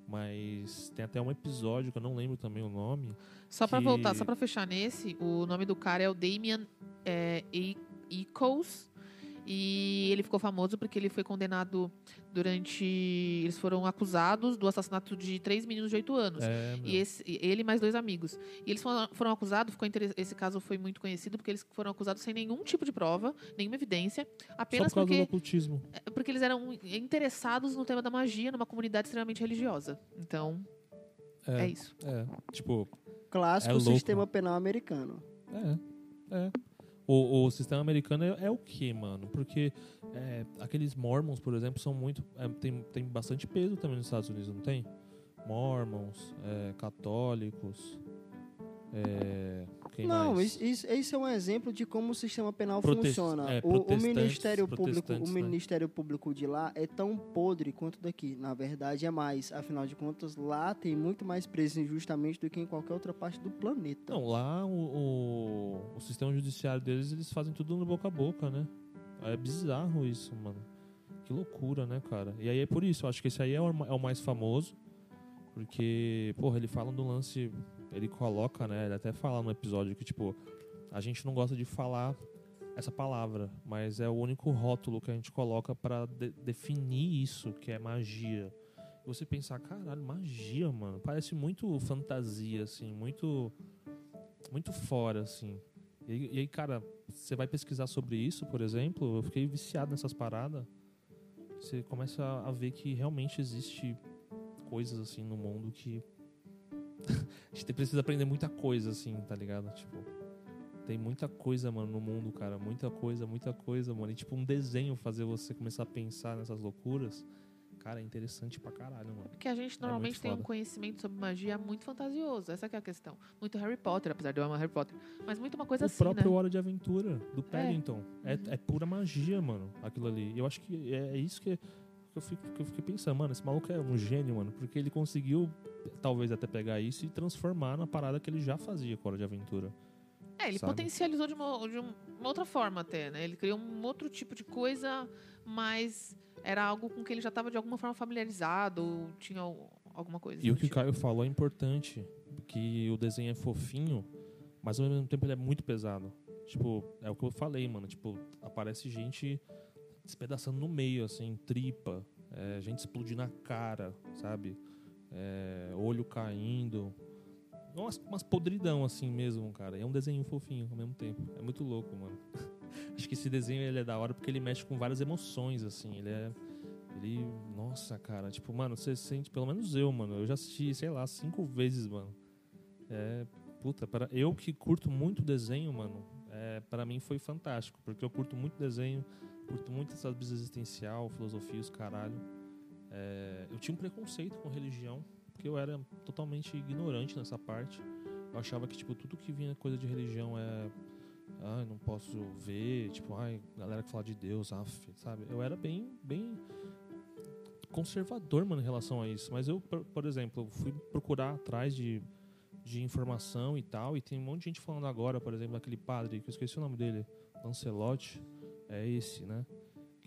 Mas tem até um episódio que eu não lembro também o nome. Só pra que- voltar, só pra fechar nesse, o nome do cara é o Damian é, E- Eccles. E ele ficou famoso porque ele foi condenado durante. Eles foram acusados do assassinato de três meninos de oito anos. É. E esse, ele e mais dois amigos. E eles foram, foram acusados, ficou inter- esse caso foi muito conhecido porque eles foram acusados sem nenhum tipo de prova, nenhuma evidência, Só apenas por causa do porque, ocultismo. porque eles eram interessados no tema da magia numa comunidade extremamente religiosa. Então, é, É, isso. é. Tipo, Clássico É sistema penal americano. É, é. O, o sistema americano é, é o que, mano? Porque é, aqueles mormons, por exemplo, são muito. é, tem, tem bastante peso também nos Estados Unidos, não tem? Mormons, é, católicos. É, Não, mais? isso, isso, é um exemplo de como o sistema penal Protest- funciona. é, o, o Ministério Público, o né? Ministério Público de lá é tão podre quanto daqui. Na verdade, é mais. Afinal de contas, lá tem muito mais preso injustamente do que em qualquer outra parte do planeta. Não, lá o, o, o sistema judiciário deles, eles fazem tudo no boca a boca, né? É bizarro isso, mano. Que loucura, né, cara? E aí é por isso, eu acho que esse aí é o, é o mais famoso. Porque, porra, ele fala do lance. Ele coloca, né? Ele até fala no episódio que, tipo, a gente não gosta de falar essa palavra, mas é o único rótulo que a gente coloca pra de- definir isso, que é magia. E você pensar, caralho, magia, mano. Parece muito fantasia, assim, muito. Muito fora, assim. E, e aí, cara, você vai pesquisar sobre isso, por exemplo, eu fiquei viciado nessas paradas. Você começa a ver que realmente existe coisas assim no mundo que (laughs) a gente precisa aprender muita coisa assim, tá ligado? Tipo, tem muita coisa, mano, no mundo, cara, muita coisa, muita coisa, mano. E tipo um desenho fazer você começar a pensar nessas loucuras, cara, é interessante pra caralho, mano. Porque a gente É normalmente muito tem um foda. conhecimento sobre magia muito fantasioso. Essa que é a questão. Muito Harry Potter, apesar de eu amar Harry Potter. Mas muito uma coisa o assim, próprio né? Hora de Aventura, do Paddington. É, é pura magia, mano, aquilo ali. Eu acho que é, é isso que, que eu fico, que eu fiquei pensando, mano, esse maluco é um gênio, mano, porque ele conseguiu, talvez até pegar isso e transformar na parada que ele já fazia com Hora de Aventura. É, ele sabe? potencializou de, uma, de um- uma outra forma até, né? Ele criou um outro tipo de coisa, mas era algo com que ele já estava de alguma forma familiarizado, ou tinha al- alguma coisa. E o que o tipo. Caio falou é importante, que o desenho é fofinho, mas ao mesmo tempo ele é muito pesado. Tipo, é o que eu falei, mano. Tipo, aparece gente despedaçando no meio, assim, tripa, é, gente explodindo a cara, sabe? É, olho caindo. Umas, umas podridão, assim mesmo, cara. É um desenho fofinho ao mesmo tempo. É muito louco, mano. (laughs) Acho que esse desenho ele é da hora porque ele mexe com várias emoções, assim. Ele é. Ele. Nossa, cara. Tipo, mano, você sente. Pelo menos eu, mano. Eu já assisti, sei lá, cinco vezes, mano. É. Puta, para, eu que curto muito desenho, mano. É, para mim foi fantástico. Porque eu curto muito desenho. Curto muito essa brisa existencial, filosofia, os caralho. É, eu tinha um preconceito com religião. Porque eu era totalmente ignorante nessa parte. Eu achava que, tipo, tudo que vinha coisa de religião é. Ai, não posso ver. Tipo, ai, galera que fala de Deus, af, sabe? Eu era bem, bem conservador, mano, em relação a isso. Mas eu, por, por exemplo, fui procurar atrás de, de informação e tal. E tem um monte de gente falando agora, por exemplo, daquele padre, que eu esqueci o nome dele, Lancelotti. É esse, né?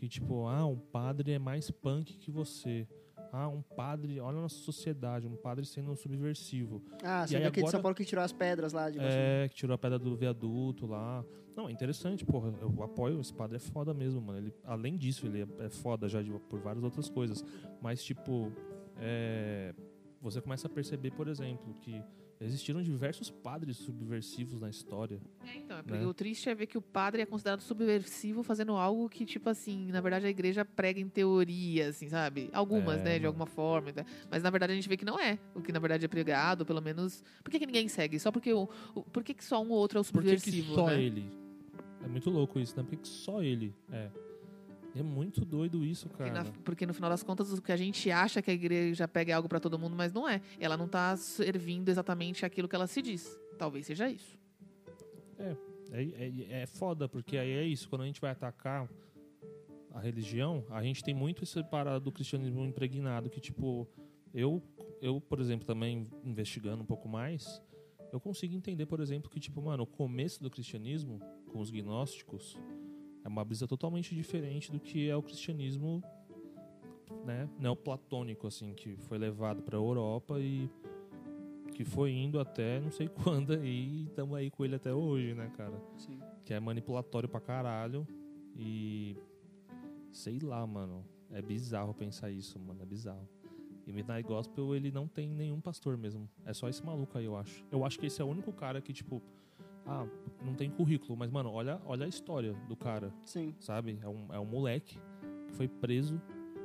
Que tipo, ah, um padre é mais punk que você. Ah, um padre, olha a nossa sociedade, um padre sendo subversivo. Ah, você viu aquele de agora- São Paulo que tirou as pedras lá de É, que tirou a pedra do viaduto lá. Não, é interessante, porra. Eu apoio, esse padre é foda mesmo, mano. Ele, além disso, ele é, é foda já de- por várias outras coisas. Mas, tipo, é, você começa a perceber, por exemplo, que existiram diversos padres subversivos na história. É, então, é né? o triste é ver que o padre é considerado subversivo fazendo algo que, tipo assim, na verdade a igreja prega em teoria, assim, sabe? Algumas, É, né, de alguma forma. tá? Mas na verdade a gente vê que não é. O que na verdade é pregado, pelo menos. Por que, que ninguém segue? Só porque o. o- por que, que só um ou outro é o Por que, que subversivo? só né? ele? É muito louco isso, né? Por que, que só ele? É. É muito doido isso, Porque, cara. na- porque no final das contas, o que a gente acha que a igreja pega é algo pra todo mundo, mas não é. Ela não tá servindo exatamente aquilo que ela se diz. Talvez seja isso. É, é, é foda, porque aí é isso. Quando a gente vai atacar a religião, a gente tem muito esse parada do cristianismo impregnado, que, tipo, eu, eu, por exemplo, também investigando um pouco mais, eu consigo entender, por exemplo, que, tipo, mano, o começo do cristianismo, com os gnósticos, é uma brisa totalmente diferente do que é o cristianismo, né, neoplatônico, assim, que foi levado pra Europa e que foi indo até não sei (laughs) quando e estamos aí com ele até hoje, né, cara? Sim. Que é manipulatório pra caralho. E Sei lá, mano. É bizarro pensar isso, mano. É bizarro. E Midnight Gospel, ele não tem nenhum pastor mesmo. É só esse maluco aí, eu acho. Eu acho que esse é o único cara que, tipo. Ah, não tem currículo, mas, mano, olha, olha a história do cara, Sim. sabe? É um, é um moleque que foi preso.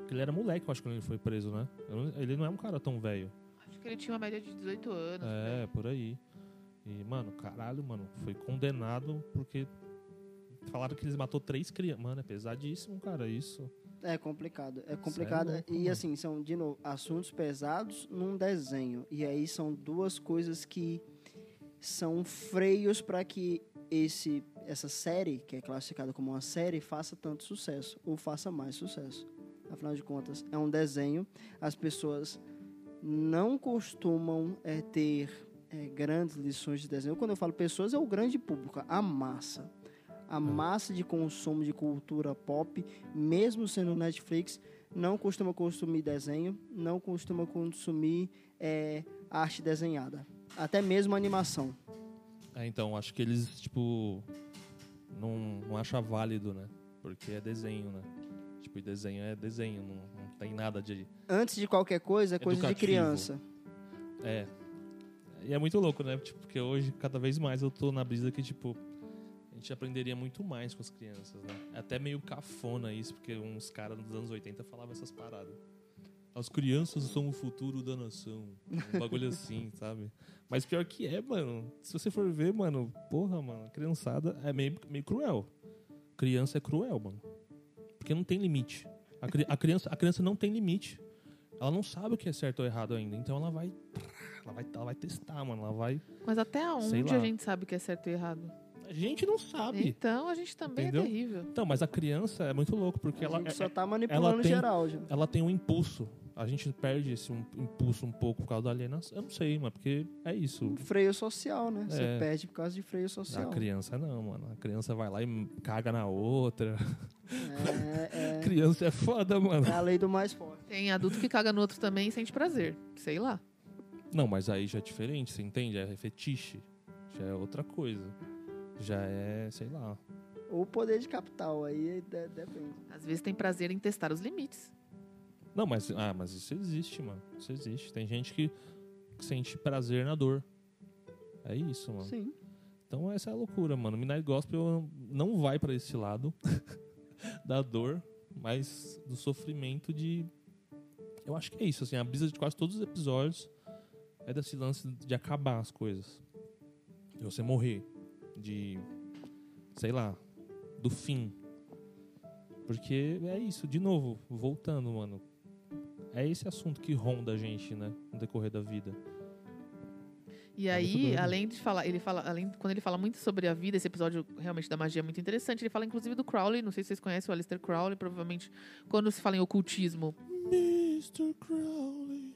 Que ele era moleque, eu acho, quando ele foi preso, né? Ele não é um cara tão velho. Acho que ele tinha uma média de 18 anos. É, por aí. E, mano, caralho, mano, foi condenado porque falaram que eles matou três crianças. Mano, é pesadíssimo, cara, isso. É complicado. É complicado. louco, e mano. assim, são, de novo, assuntos pesados num desenho. E aí são duas coisas que são freios para que esse, essa série, que é classificada como uma série, faça tanto sucesso. Ou faça mais sucesso. Afinal de contas, é um desenho. As pessoas não costumam é, ter é, grandes lições de desenho. Quando eu falo pessoas, é o grande público, a massa. A massa de consumo de cultura pop, mesmo sendo Netflix, não costuma consumir desenho, não costuma consumir é, arte desenhada. Até mesmo animação. É, então, acho que eles, tipo, não, não acham válido, né? Porque é desenho, né? Tipo, desenho é desenho, não, não tem nada de. Antes de qualquer coisa, é coisa de Educativo. criança. É. E é muito louco, né? Tipo, porque hoje, cada vez mais, eu tô na brisa que, tipo, a gente aprenderia muito mais com as crianças, né? É até meio cafona isso, porque uns caras dos anos 80 falavam essas paradas. As crianças são o futuro da nação. Um bagulho assim, (laughs) sabe? Mas pior que é, mano. Se você for ver, mano, porra, mano, a criançada é meio, meio cruel. Criança é cruel, mano. Porque não tem limite. A, cri- a criança, a criança não tem limite. Ela não sabe o que é certo ou errado ainda. Então ela vai. Ela vai, ela vai testar, mano. Ela vai. Mas até onde a gente sabe o que é certo e errado? A gente não sabe. Então a gente também Entendeu? é terrível. Então, mas a criança é muito louco, porque a ela, gente é- só tá manipulando tem- geral já. ela tem um impulso. A gente perde esse um- impulso um pouco por causa da alienação. Eu não sei, mas porque é isso. Um freio social, né? Você É. perde por causa de freio A social. criança não, mano. A criança vai lá e caga na outra. É, A é, (laughs) criança é foda, mano. é a lei do mais forte. Tem adulto que caga no outro também e sente prazer. Sei lá. Não, mas aí já é diferente, você entende? É fetiche. Já é outra coisa. Já é, sei lá. Ou poder de capital, aí de- depende. Às vezes tem prazer em testar os limites. Não, mas, ah, mas isso existe, mano. Isso existe. Tem gente que sente prazer na dor. É isso, mano. Sim. Então essa é a loucura, mano. Midnight Gospel não vai pra esse lado (laughs) da dor, mas do sofrimento de. Eu acho que é isso, assim, a brisa de quase todos os episódios é desse lance de acabar as coisas. De você morrer. De. Sei lá. Do fim. Porque é isso, de novo, voltando, mano. É esse assunto que ronda a gente, né? No decorrer da vida. E É aí, além de falar, ele fala, além quando ele fala muito sobre a vida, esse episódio realmente da magia é muito interessante. Ele fala inclusive do Crowley, não sei se vocês conhecem o Aleister Crowley, provavelmente quando se fala em ocultismo. Mr. Crowley.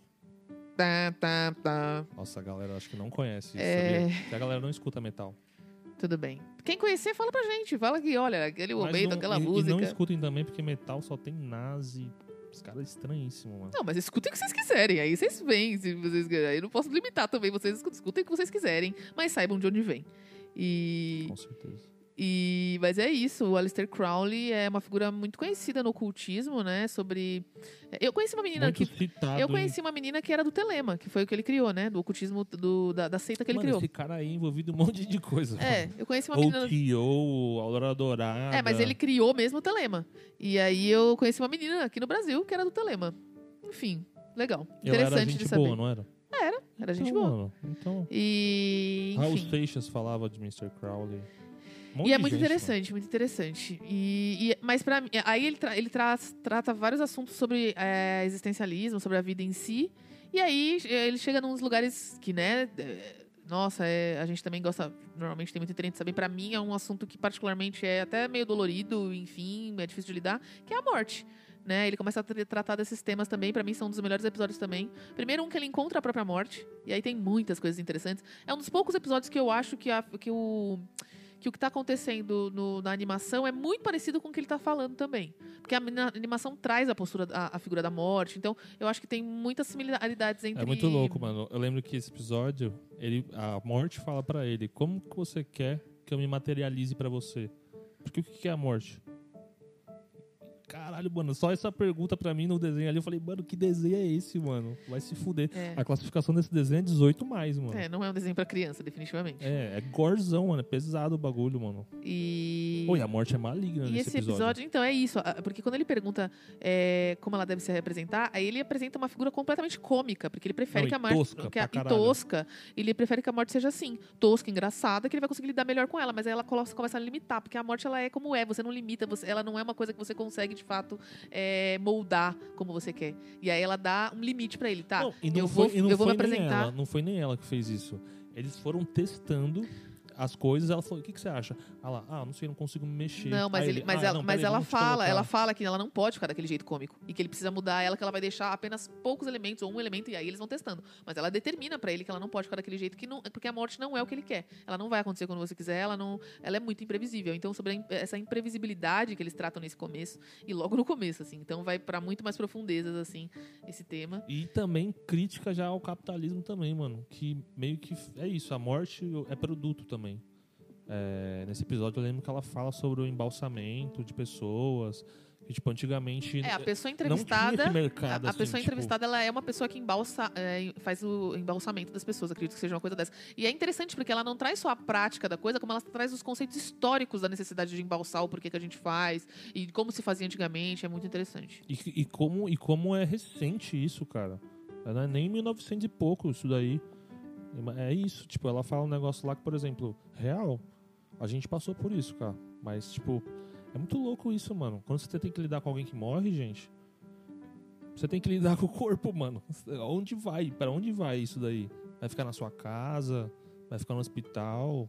Tá, tá, tá. Nossa, a galera acho que não conhece isso, É. sabia? A galera não escuta metal. Tudo bem. Quem conhecer, fala pra gente. Fala que, olha, aquele momento, aquela e, música. E não escutem também, porque metal só tem nazi. Os caras estranhíssimos, mano. Não, mas escutem o que vocês quiserem. Aí vocês vêm, se vocês quiserem. Aí eu não posso limitar também. Vocês escutem, escutem o que vocês quiserem, mas saibam de onde vem. E, Com certeza. E mas é isso. O Aleister Crowley é uma figura muito conhecida no ocultismo, né? Sobre eu conheci uma menina Muito que citado. eu conheci uma menina que era do Telema, que foi o que ele criou, né? Do ocultismo do, da, da seita que ele Mano, criou. esse cara aí envolvido em um monte de coisa. É, eu conheci uma Ou menina. Kyo, Aurora Dourada. É, mas ele criou mesmo o Telema. E aí eu conheci uma menina aqui no Brasil que era do Telema. Enfim, legal. Era Interessante gente de saber. boa, não era? Era gente Então, boa. mano, então, E. Raul Enfim. Seixas falava de Mr. Crowley. Um E é muito gente, interessante, muito interessante. E, e- mas para aí ele, tra- ele trata vários assuntos sobre é, existencialismo, sobre a vida em si. E aí eh, ele chega nos lugares que, né? eh, Nossa, é, a gente também gosta. Normalmente tem muito interesse também. Pra mim é um assunto que particularmente é até meio dolorido, enfim, é difícil de lidar, que é a morte. Né? Ele começa a tra- tratar desses temas também. Pra mim são um dos melhores episódios também. Primeiro um que ele encontra a própria morte. E aí tem muitas coisas interessantes. É um dos poucos episódios que eu acho que, a- que o que o que está acontecendo no- na animação é muito parecido com o que ele está falando também. Porque a, a animação traz a postura, a, a figura da morte. Então, eu acho que tem muitas similaridades entre... É muito louco, mano. Eu lembro que esse episódio, ele, a morte fala pra ele: Como que você quer que eu me materialize pra você? Porque o que é a morte? Caralho, mano, só essa pergunta pra mim no desenho ali, eu falei, mano, que desenho é esse, mano? Vai se fuder. É. A classificação desse desenho é 18 mais, mano. É, não é um desenho pra criança, definitivamente. É, é gorzão, mano. É pesado o bagulho, mano. E. Pô, e a morte é maligna E nesse esse episódio, então, é isso. Porque quando ele pergunta é, como ela deve se representar, aí ele apresenta uma figura completamente cômica, porque ele prefere Não, que a morte. tosca que a- e tosca. Ele prefere que a morte seja assim, tosca, engraçada, que ele vai conseguir lidar melhor com ela. Mas aí ela começa a limitar, porque a morte ela é como é, você não limita, você- ela não é uma coisa que você consegue, de fato, é, moldar como você quer. E aí ela dá um limite pra ele, tá? Não, e não eu vou, eu vou me apresentar. ela, não foi nem ela que fez isso. Eles foram testando as coisas, ela falou, o que, que você acha? Ela, ah, não sei, não consigo me mexer. Não, mas, Aí ele, ele, mas "Ah, ela, não, mas peraí, ela fala, colocar." ela fala que ela não pode ficar daquele jeito cômico e que ele precisa mudar ela, que ela vai deixar apenas poucos elementos ou um elemento e aí eles vão testando. Mas ela determina pra ele que ela não pode ficar daquele jeito que não, porque a morte não é o que ele quer. Ela não vai acontecer quando você quiser, ela não, ela é muito imprevisível. Então sobre a essa imprevisibilidade que eles tratam nesse começo e logo no começo assim. Então vai pra muito mais profundezas assim esse tema. E também crítica já ao capitalismo também, mano. Que meio que é isso, a morte é produto também. É, nesse episódio eu lembro que ela fala sobre o embalsamento de pessoas. Que, tipo, antigamente. É, a pessoa entrevistada (laughs) mercado, A, a assim, pessoa tipo, entrevistada ela é uma pessoa que embalsa, é, faz o embalsamento das pessoas, acredito que seja uma coisa dessa. E é interessante porque ela não traz só a prática da coisa, como ela traz os conceitos históricos da necessidade de embalsar, o porquê que a gente faz e como se fazia antigamente. É muito interessante. E, e como, e como é recente isso, cara. Não é nem 1900 e pouco isso daí. É isso, tipo, ela fala um negócio lá que, por exemplo, real, a gente passou por isso, cara. Mas, tipo, é muito louco isso, mano. Quando você tem que lidar com alguém que morre, gente, você tem que lidar (laughs) com o corpo, mano. Onde vai? Para onde vai isso daí? Vai ficar na sua casa? Vai ficar no hospital?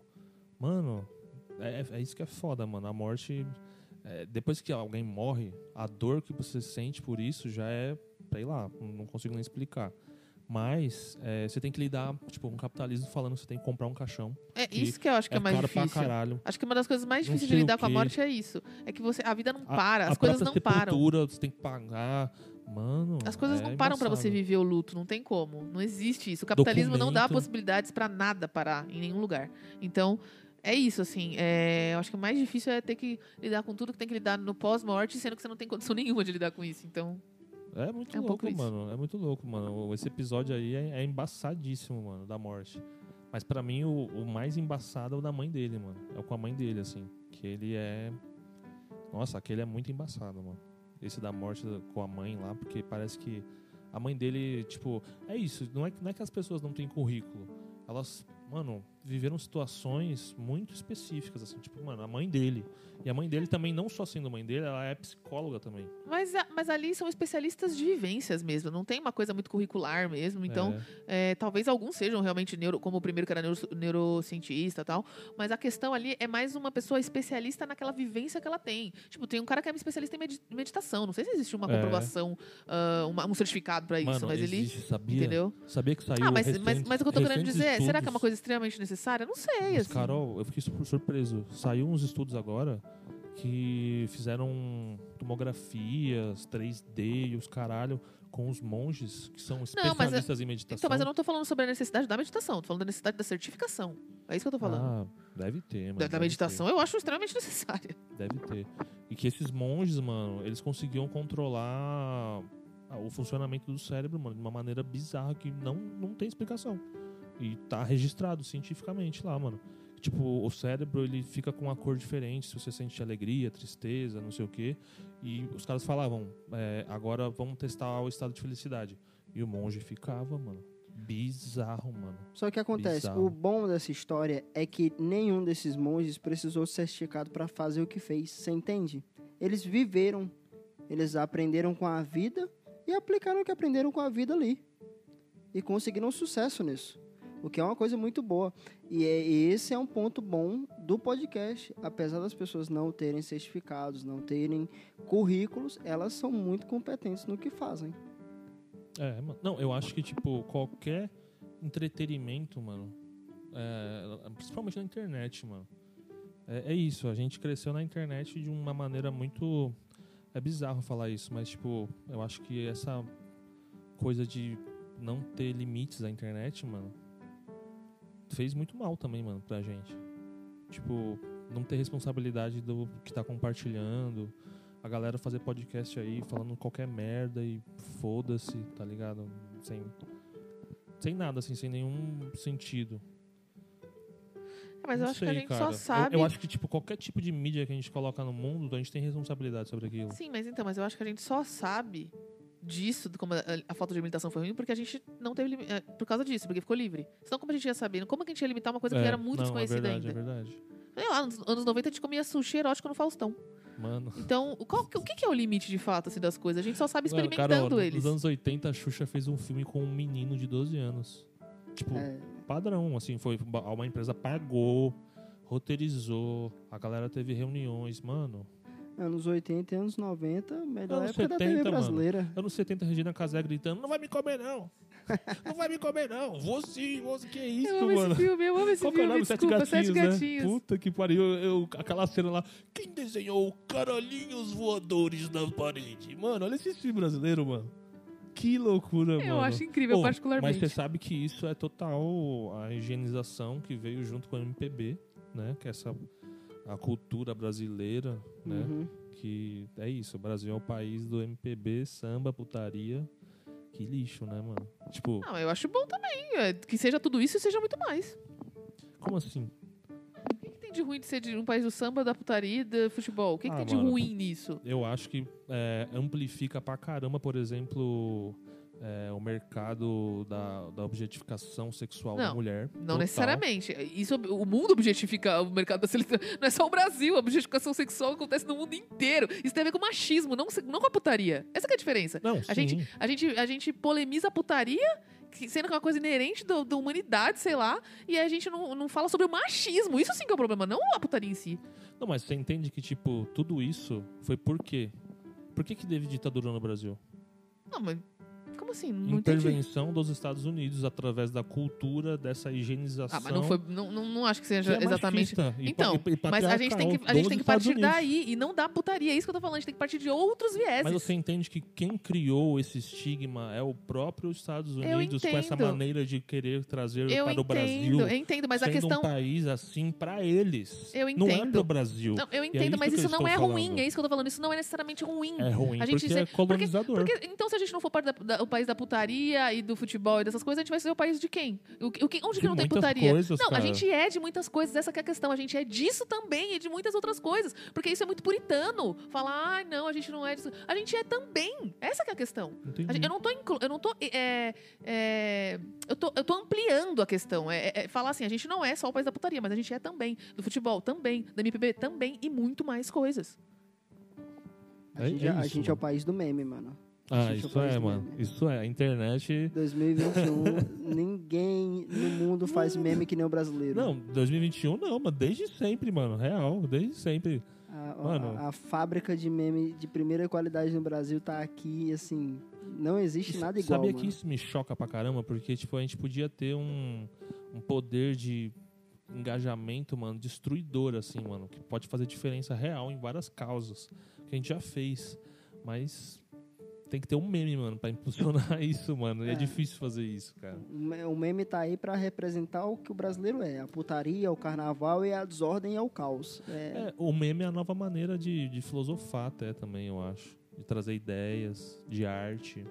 Mano, é, é isso que é foda, mano. A morte. é, depois que alguém morre, a dor que você sente por isso já é, sei lá, não consigo nem explicar. Mas é, você tem que lidar, tipo, um capitalismo falando que você tem que comprar um caixão. É Que isso que eu acho que é, é mais difícil. Acho que uma das coisas mais difíceis de lidar com a morte é isso. É que você, a vida não A- para, a as coisas própria não param. você tem que pagar. Mano. As coisas é não param pra você viver o luto, não tem como. Não existe isso. O capitalismo não dá possibilidades pra nada parar em nenhum lugar. Então, é isso, assim. é, eu acho que o mais difícil é ter que lidar com tudo que tem que lidar no pós-morte, sendo que você não tem condição (laughs) nenhuma de lidar com isso. Então, É muito É um louco, pouco isso. mano. É muito louco, mano. Esse episódio aí é, é embaçadíssimo, mano, da morte. Mas pra mim, o, o mais embaçado é o da mãe dele, mano. É o com a mãe dele, assim. Que ele é. Nossa, aquele é muito embaçado, mano. Esse da morte com a mãe lá, porque parece que a mãe dele, tipo. É isso. Não é, não é que as pessoas não têm currículo. Elas, mano, viveram situações muito específicas, assim. Tipo, mano, a mãe dele. E a mãe dele também, não só sendo mãe dele, ela é psicóloga também. mas, a- mas ali são especialistas de vivências mesmo. Não tem uma coisa muito curricular mesmo. Então, É. É, talvez alguns sejam realmente neuro, como o primeiro que era neuro, neurocientista e tal, mas a questão ali é mais uma pessoa especialista naquela vivência que ela tem. Tipo, tem um cara que é especialista em medi- meditação. Não sei se existe uma É. comprovação, ah, uma- um certificado pra isso, Mano, mas ele. existe, sabia? Entendeu? Sabia que saiu Ah, mas, mas, recentes- mas o que eu tô querendo dizer é, será que é uma coisa extremamente necessária? Não sei, Mas, assim. Carol, eu fiquei surpreso. Saiu uns estudos agora que fizeram tomografias 3D e os caralho com os monges que são mas especialistas em meditação. Então, mas eu não tô falando sobre a necessidade da meditação, tô falando da necessidade da certificação. É isso que eu tô falando. Ah, deve ter, mano. da, da meditação eu acho extremamente (laughs) necessária. ter, deve ter. E que esses monges, mano, eles conseguiam controlar o funcionamento do cérebro, mano, de uma maneira bizarra que não, não tem explicação. E tá registrado cientificamente lá, mano. Tipo, o cérebro ele fica com uma cor diferente se você sente alegria, tristeza, não sei o quê. E os caras falavam, é, agora vamos testar o estado de felicidade. E o monge ficava, mano. Bizarro, mano. Só que acontece, Bizarro. o bom dessa história é que nenhum desses monges precisou ser certificado para fazer o que fez, você entende? Eles viveram, eles aprenderam com a vida e aplicaram o que aprenderam com a vida ali. E conseguiram sucesso nisso. O que é uma coisa muito boa. E, é- e esse é um ponto bom do podcast. Apesar das pessoas não terem certificados, não terem currículos, elas são muito competentes no que fazem. É. Não, eu acho que, tipo, qualquer entretenimento, mano, é, principalmente na internet, mano, é, é isso. A gente cresceu na internet de uma maneira muito. É bizarro falar isso, mas, tipo, eu acho que essa coisa de não ter limites na internet, mano, fez muito mal também, mano, pra gente. Tipo, não ter responsabilidade do que tá compartilhando. a galera fazer podcast aí falando qualquer merda e foda-se, tá ligado? Sem, sem nada, assim, sem nenhum sentido. É, Mas eu Não acho que a sei, gente cara. só sabe. Eu, eu acho que, tipo, qualquer tipo de mídia que a gente coloca no mundo, a gente tem responsabilidade sobre aquilo. Sim, mas então, mas eu acho que a gente só sabe disso, como a, a falta de limitação foi ruim, porque a gente não teve é, por causa disso, porque ficou livre. Senão, como a gente ia saber? Como que a gente ia limitar uma coisa que É, era muito não, desconhecida é verdade, ainda? É verdade. Sei lá, nos anos 90 a gente comia sushi erótico no Faustão. Mano. Então, qual, o que que é o limite de fato assim, das coisas? A gente só sabe Mano, experimentando cara, ó, eles. Nos anos 80, a Xuxa fez um filme com um menino de 12 anos. Tipo, É, padrão, assim, foi uma empresa pagou, roteirizou, a galera teve reuniões, mano. Anos 80 e anos 90, melhor Anos época da 70, TV mano. brasileira. Anos 70, Regina Casé gritando, não vai me comer não. (laughs) Não vai me comer não. Vou sim, vou sim. Que isso, eu amo mano? esse filme, eu amo esse Qual que é o filme, nome? Sete desculpa, gatinhos, Sete né? Gatinhos. Puta que pariu. Eu, eu- aquela cena lá. Quem desenhou caralhinhos voadores na parede? Mano, olha esse filme brasileiro, mano. Que loucura, mano. Eu acho incrível, Ô, particularmente. Mas você sabe que isso é total a higienização que veio junto com o MPB, né? Que é essa a cultura brasileira, né? Uhum. Que é isso, o Brasil é o país do MPB, samba, putaria. Que lixo, né, mano? Tipo, Não, eu acho bom também. é, Que seja tudo isso e seja muito mais. como assim? O que, que tem de ruim de ser de um país do samba, da putaria do futebol? O que, que Ah, tem de mano, ruim nisso? Eu acho que é, amplifica pra caramba, por exemplo, é, o mercado da, da objetificação sexual da Não, mulher. Não Total. necessariamente. Isso, o mundo objetifica o mercado da seleção. Não é só o Brasil. A objetificação sexual acontece no mundo inteiro. Isso tem a ver com machismo, não, não com a putaria. Essa que é a diferença. Não, A sim. gente, a, gente, a gente polemiza a putaria, sendo que é uma coisa inerente do- da humanidade, sei lá, e a gente não, não fala sobre o machismo. Isso sim que é o problema, não a putaria em si. Não, mas você entende que, tipo, tudo isso foi por quê? Por que, que teve ditadura no Brasil? Não, mas como assim? Não entendi. Intervenção dos Estados Unidos através da cultura, dessa higienização. Ah, mas não foi. Não, não, não acho que que seja é exatamente. e Então, pa- e Mas a gente tem que, a gente tem que partir daí e não da putaria. É isso que eu tô falando. A gente tem que partir de outros vieses. Mas você entende que quem criou esse estigma é o próprio Estados Unidos, com essa entendo. maneira de querer trazer eu para o entendo, Brasil. eu entendo, mas a questão. um país assim para eles. Eu Não é entendo. pro Brasil. Não, eu E é entendo, isso mas que isso não é ruim. falando. É isso que eu tô falando. Isso não é necessariamente ruim. É ruim, A gente porque é colonizador. Porque, então, se a gente não for parte da, da- o país da putaria e do futebol e dessas coisas, a gente vai ser o país de quem? O, que- o que- onde De que não tem putaria? coisas, não, a cara. gente é de muitas coisas, essa que é a questão. A gente é disso também e de muitas outras coisas. Porque isso é muito puritano. Falar, ai, não, a gente não é disso. A gente é também. Essa que é a questão. A gente- eu não tô inclu, eu não tô é, é, eu tô eu tô ampliando a questão é, é- é falar assim a gente não é só o país da putaria mas a gente é também do futebol também da MPB também e muito mais coisas A, É- gente, é a isso, gente é o país do meme, mano. Ah, isso é, mano. meme. Isso é. A internet. 2021, (laughs) ninguém no mundo faz meme que nem o brasileiro. Não, 2021 não, mas desde sempre, mano. Real, desde sempre. A, a- Mano. a fábrica de meme de primeira qualidade no Brasil tá aqui, assim, não existe nada igual, Sabia mano. que isso me choca pra caramba? Porque, tipo, a gente podia ter um, um poder de engajamento, mano, destruidor, assim, mano. Que pode fazer diferença real em várias causas. Que a gente já fez. Mas tem que ter um meme, mano, pra impulsionar (laughs) isso, mano. E é É. difícil fazer isso, cara. O meme tá aí pra representar o que o brasileiro é. A putaria, o carnaval e a desordem e o caos. É, É, o meme é a nova maneira de, de filosofar até também, eu acho. De trazer ideias, de arte.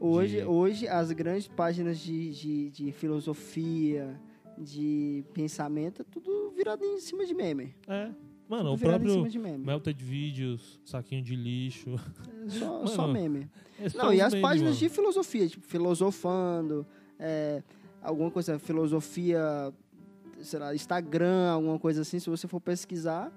hoje, de- hoje, as grandes páginas de, de, de filosofia, de pensamento, é tudo virado em cima de meme. É. Mano, tudo o próprio. Melted Videos, saquinho de lixo. É Só, Mano, só meme. É só Não, e as memes, páginas mano. de filosofia, tipo, filosofando, é, alguma coisa, filosofia, sei lá, Instagram, alguma coisa assim, se você for pesquisar,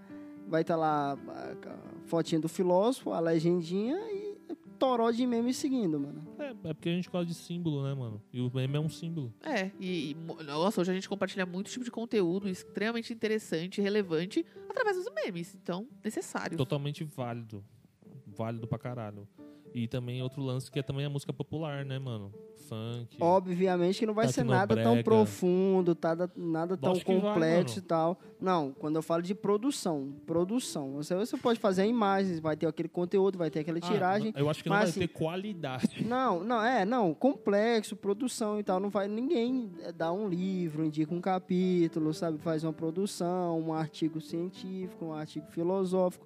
vai estar lá a, a fotinha do filósofo, a legendinha e toró de meme seguindo, mano. É, é porque a gente gosta de símbolo, né, mano? E o meme é um símbolo. é e, e nossa hoje a gente compartilha muito tipo de conteúdo extremamente interessante e relevante através dos memes então necessário Totalmente válido. Válido pra caralho. E também outro lance que é também a música popular, né, mano? Funk. Obviamente que não vai ser nada tão profundo, tada- nada tão que vai, complexo mano. e tal. Não, quando eu falo de produção, produção. Você, você pode fazer imagens, vai ter aquele conteúdo, vai ter aquela Ah, tiragem. eu acho que não vai assim- ter qualidade. (laughs) Não, não, é, não, complexo, produção e tal, não vai ninguém eh, dá um livro, indica um capítulo, sabe, faz uma produção, um artigo científico, um artigo filosófico.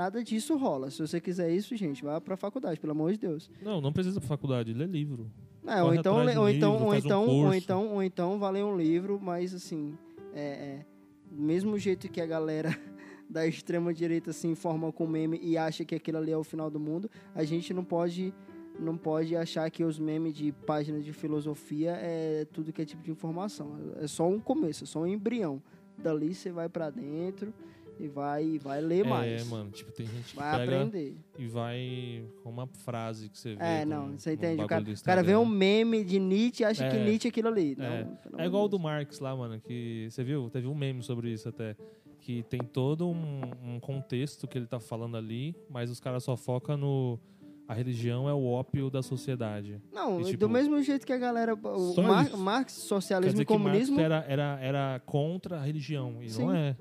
Nada disso rola. Se você quiser isso, gente, vá pra faculdade, pelo amor de Deus. Não, não precisa pra faculdade, lê livro. É, ou então, ou então, livro, ou faz um então, ou então, ou então vá ler um livro, mas assim, é, é, mesmo jeito que a galera (laughs) da extrema direita se informa com meme e acha que aquilo ali é o final do mundo, a gente não pode não pode achar que os memes de páginas de filosofia é tudo que é tipo de informação. É só um começo, é só um embrião. Dali você vai pra dentro e vai vai ler mais. É, mano, tipo, tem gente que vai aprender. e vai com uma frase que você vê. É, com- não, você entende? O cara, o cara vê um meme de Nietzsche e acha que É. Nietzsche é aquilo ali. É. Não, É amor igual o do. Marx lá, mano, que você viu? Teve um meme sobre isso até. Que tem todo um, um contexto que ele tá falando ali, mas os caras só focam no. A religião é o ópio da sociedade. Não, E, tipo, do mesmo jeito que a galera. O Mar-. Marx, socialismo e que Marx comunismo. era, era, era contra a religião, e Sim. não é.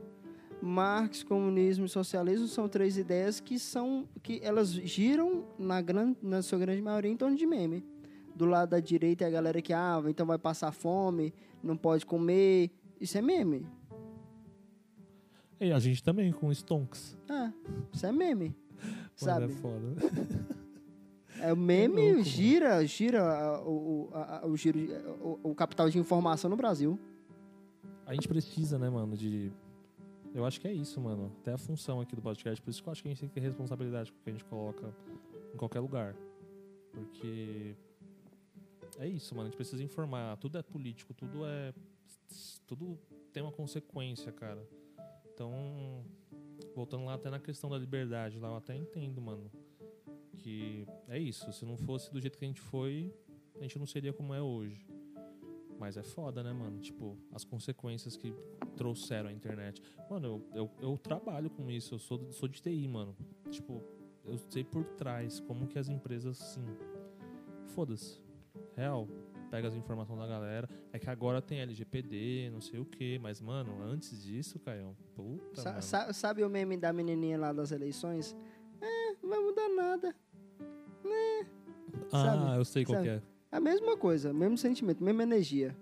Marx, comunismo e socialismo são três ideias que são. que elas giram na, gran, na sua grande maioria em torno de meme. Do lado da direita é a galera que, ah, então vai passar fome, não pode comer. Isso é meme. E a gente também, com Stonks. Ah, isso é meme. Mano, Sabe? é foda. (laughs) É o meme É louco, mano. gira, gira a- o, o, o, giro, o, o capital de informação no Brasil. A gente precisa, né, mano, de. Eu acho que é isso, mano. Até a função aqui do podcast. Por isso que eu acho que a gente tem que ter responsabilidade com o que a gente coloca em qualquer lugar. Porque. É isso, mano. A gente precisa informar. Tudo é político, tudo é. Tudo tem uma consequência, cara. Então. Voltando lá até na questão da liberdade, lá eu até entendo, mano. Que é isso. Se não fosse do jeito que a gente foi, a gente não seria como é hoje. Mas é foda, né, mano? Tipo, as consequências que trouxeram a internet. Mano, eu, eu, eu trabalho com isso, eu sou, sou de TI, mano. Tipo, eu sei por trás como que as empresas, sim. Foda-se. Real. Pega as informações da galera. É que agora tem LGPD, não sei o que, mas, mano, antes disso, Caião. Puta, Sa- mano. sa- sabe o meme da menininha lá das eleições? É, não vai mudar nada. ah, sabe? eu sei qual Sabe? que é. A mesma coisa, mesmo sentimento, mesma energia.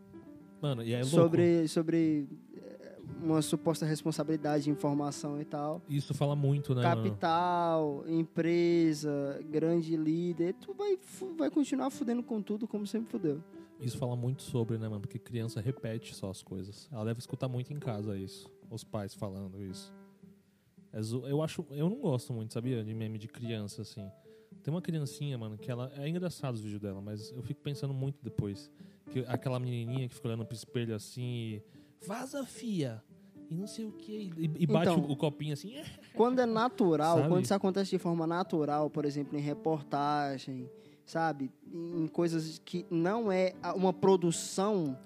Mano, e é louco. sobre sobre eh, uma suposta responsabilidade de informação e tal. Isso fala muito, né, mano? Capital, empresa, grande líder, tu vai, vai continuar fudendo com tudo como sempre fudeu. Isso fala muito sobre, né, mano? Porque criança repete só as coisas. Ela deve escutar muito em casa isso. Os pais falando isso. É Eu acho. Eu não gosto muito, sabia? De meme de criança, assim. Tem uma criancinha, mano, que ela. É engraçado os vídeos dela, mas eu fico pensando muito depois. Que aquela menininha que fica olhando pro espelho assim e. Vaza, fia! E não sei o que. E, e bate Então. o, o copinho assim. (laughs) Quando é natural, Sabe? quando isso acontece de forma natural, por exemplo, em reportagem, sabe? Em coisas que não é uma produção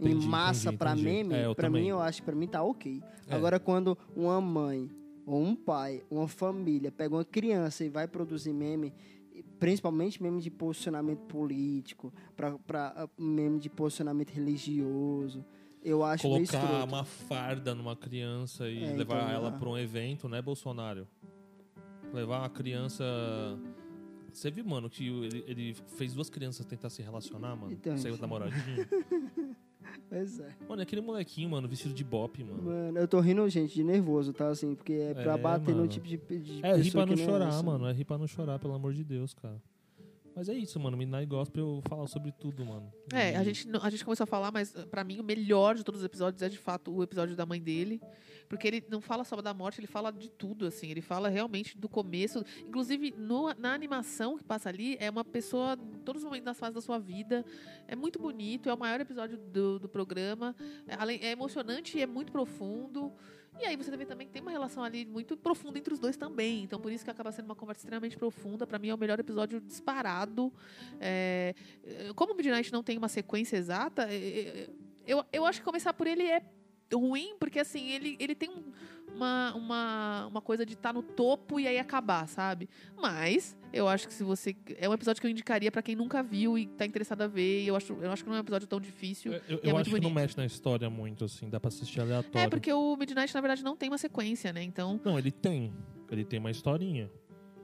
em Entendi, massa entendi, pra entendi. meme, É, também. mim eu acho que pra mim tá ok. É. Agora quando uma mãe ou um pai, uma família pega uma criança e vai produzir meme, principalmente meme de posicionamento político, pra ah, meme de posicionamento religioso, eu acho Colocar uma farda numa criança e É, levar então, ela pra um evento, né, Bolsonaro? Levar uma criança. Você viu, mano, que ele, ele fez duas crianças tentar se relacionar, mano? Então. Saiu da namoradinha. (laughs) Pois é. mano, é aquele molequinho, mano, vestido de bop, mano. Mano, eu tô rindo, gente, de nervoso, tá? Assim, porque é pra É, bater no mano. tipo de, de É rir pra não chorar, essa. mano. É rir pra não chorar, pelo amor de Deus, cara. Mas é isso, mano. Midnight Gospel fala sobre tudo, mano. É, a gente, a gente começou a falar, mas pra mim o melhor de todos os episódios é de fato o episódio da mãe dele. Porque ele não fala só da morte, ele fala de tudo, assim. Ele fala realmente do começo. Inclusive, no- na animação que passa ali, é uma pessoa em todos os momentos das fases da sua vida. É muito bonito, é o maior episódio do, do programa. É, é emocionante e é muito profundo. E aí você também que tem uma relação ali muito profunda entre os dois também. Então, por isso que acaba sendo uma conversa extremamente profunda. Pra mim, é o melhor episódio disparado. É, eh, como o Midnight não tem uma sequência exata, eh, eh, eu, eu acho que começar por ele é ruim, porque assim, ele, ele tem um- uma, uma, uma coisa de estar no topo e aí acabar, sabe? Mas eu acho que se você. É um episódio que eu indicaria pra quem nunca viu e tá interessado a ver. E eu acho, eu acho que não é um episódio tão difícil. Eu, eu é muito acho que não bonito. mexe na história muito, assim. Dá pra assistir aleatório. É, porque o Midnight, na verdade, não tem uma sequência, né? Então. Não, ele tem. Ele tem uma historinha.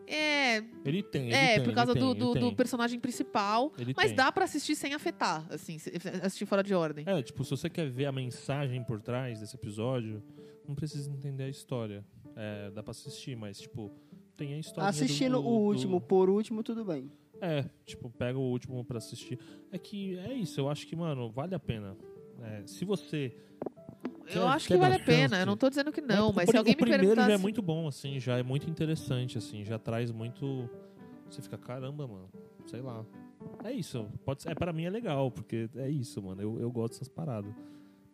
É, Ele tem, ele é tem, por causa ele do, tem, do, ele do tem. personagem principal. Ele Mas tem. dá pra assistir sem afetar, assim, assistir fora de ordem. É, tipo, se você quer ver a mensagem por trás desse episódio, não precisa entender a história. É, dá pra assistir, mas, tipo, tem a história. Assistindo do, do, o último do- por último, tudo bem. É, tipo, pega o último pra assistir. É que é isso, eu acho que, mano, vale a pena. É, se você. Eu Quer- acho que vale a pena. Eu não tô dizendo que É, não, o mas se alguém o me primeiro perguntasse... já é muito bom, assim, já é muito interessante, assim, já traz muito. Você fica, caramba, mano, sei lá. É isso, pode ser, é, pra mim é legal, porque é isso, mano, eu, eu gosto dessas paradas.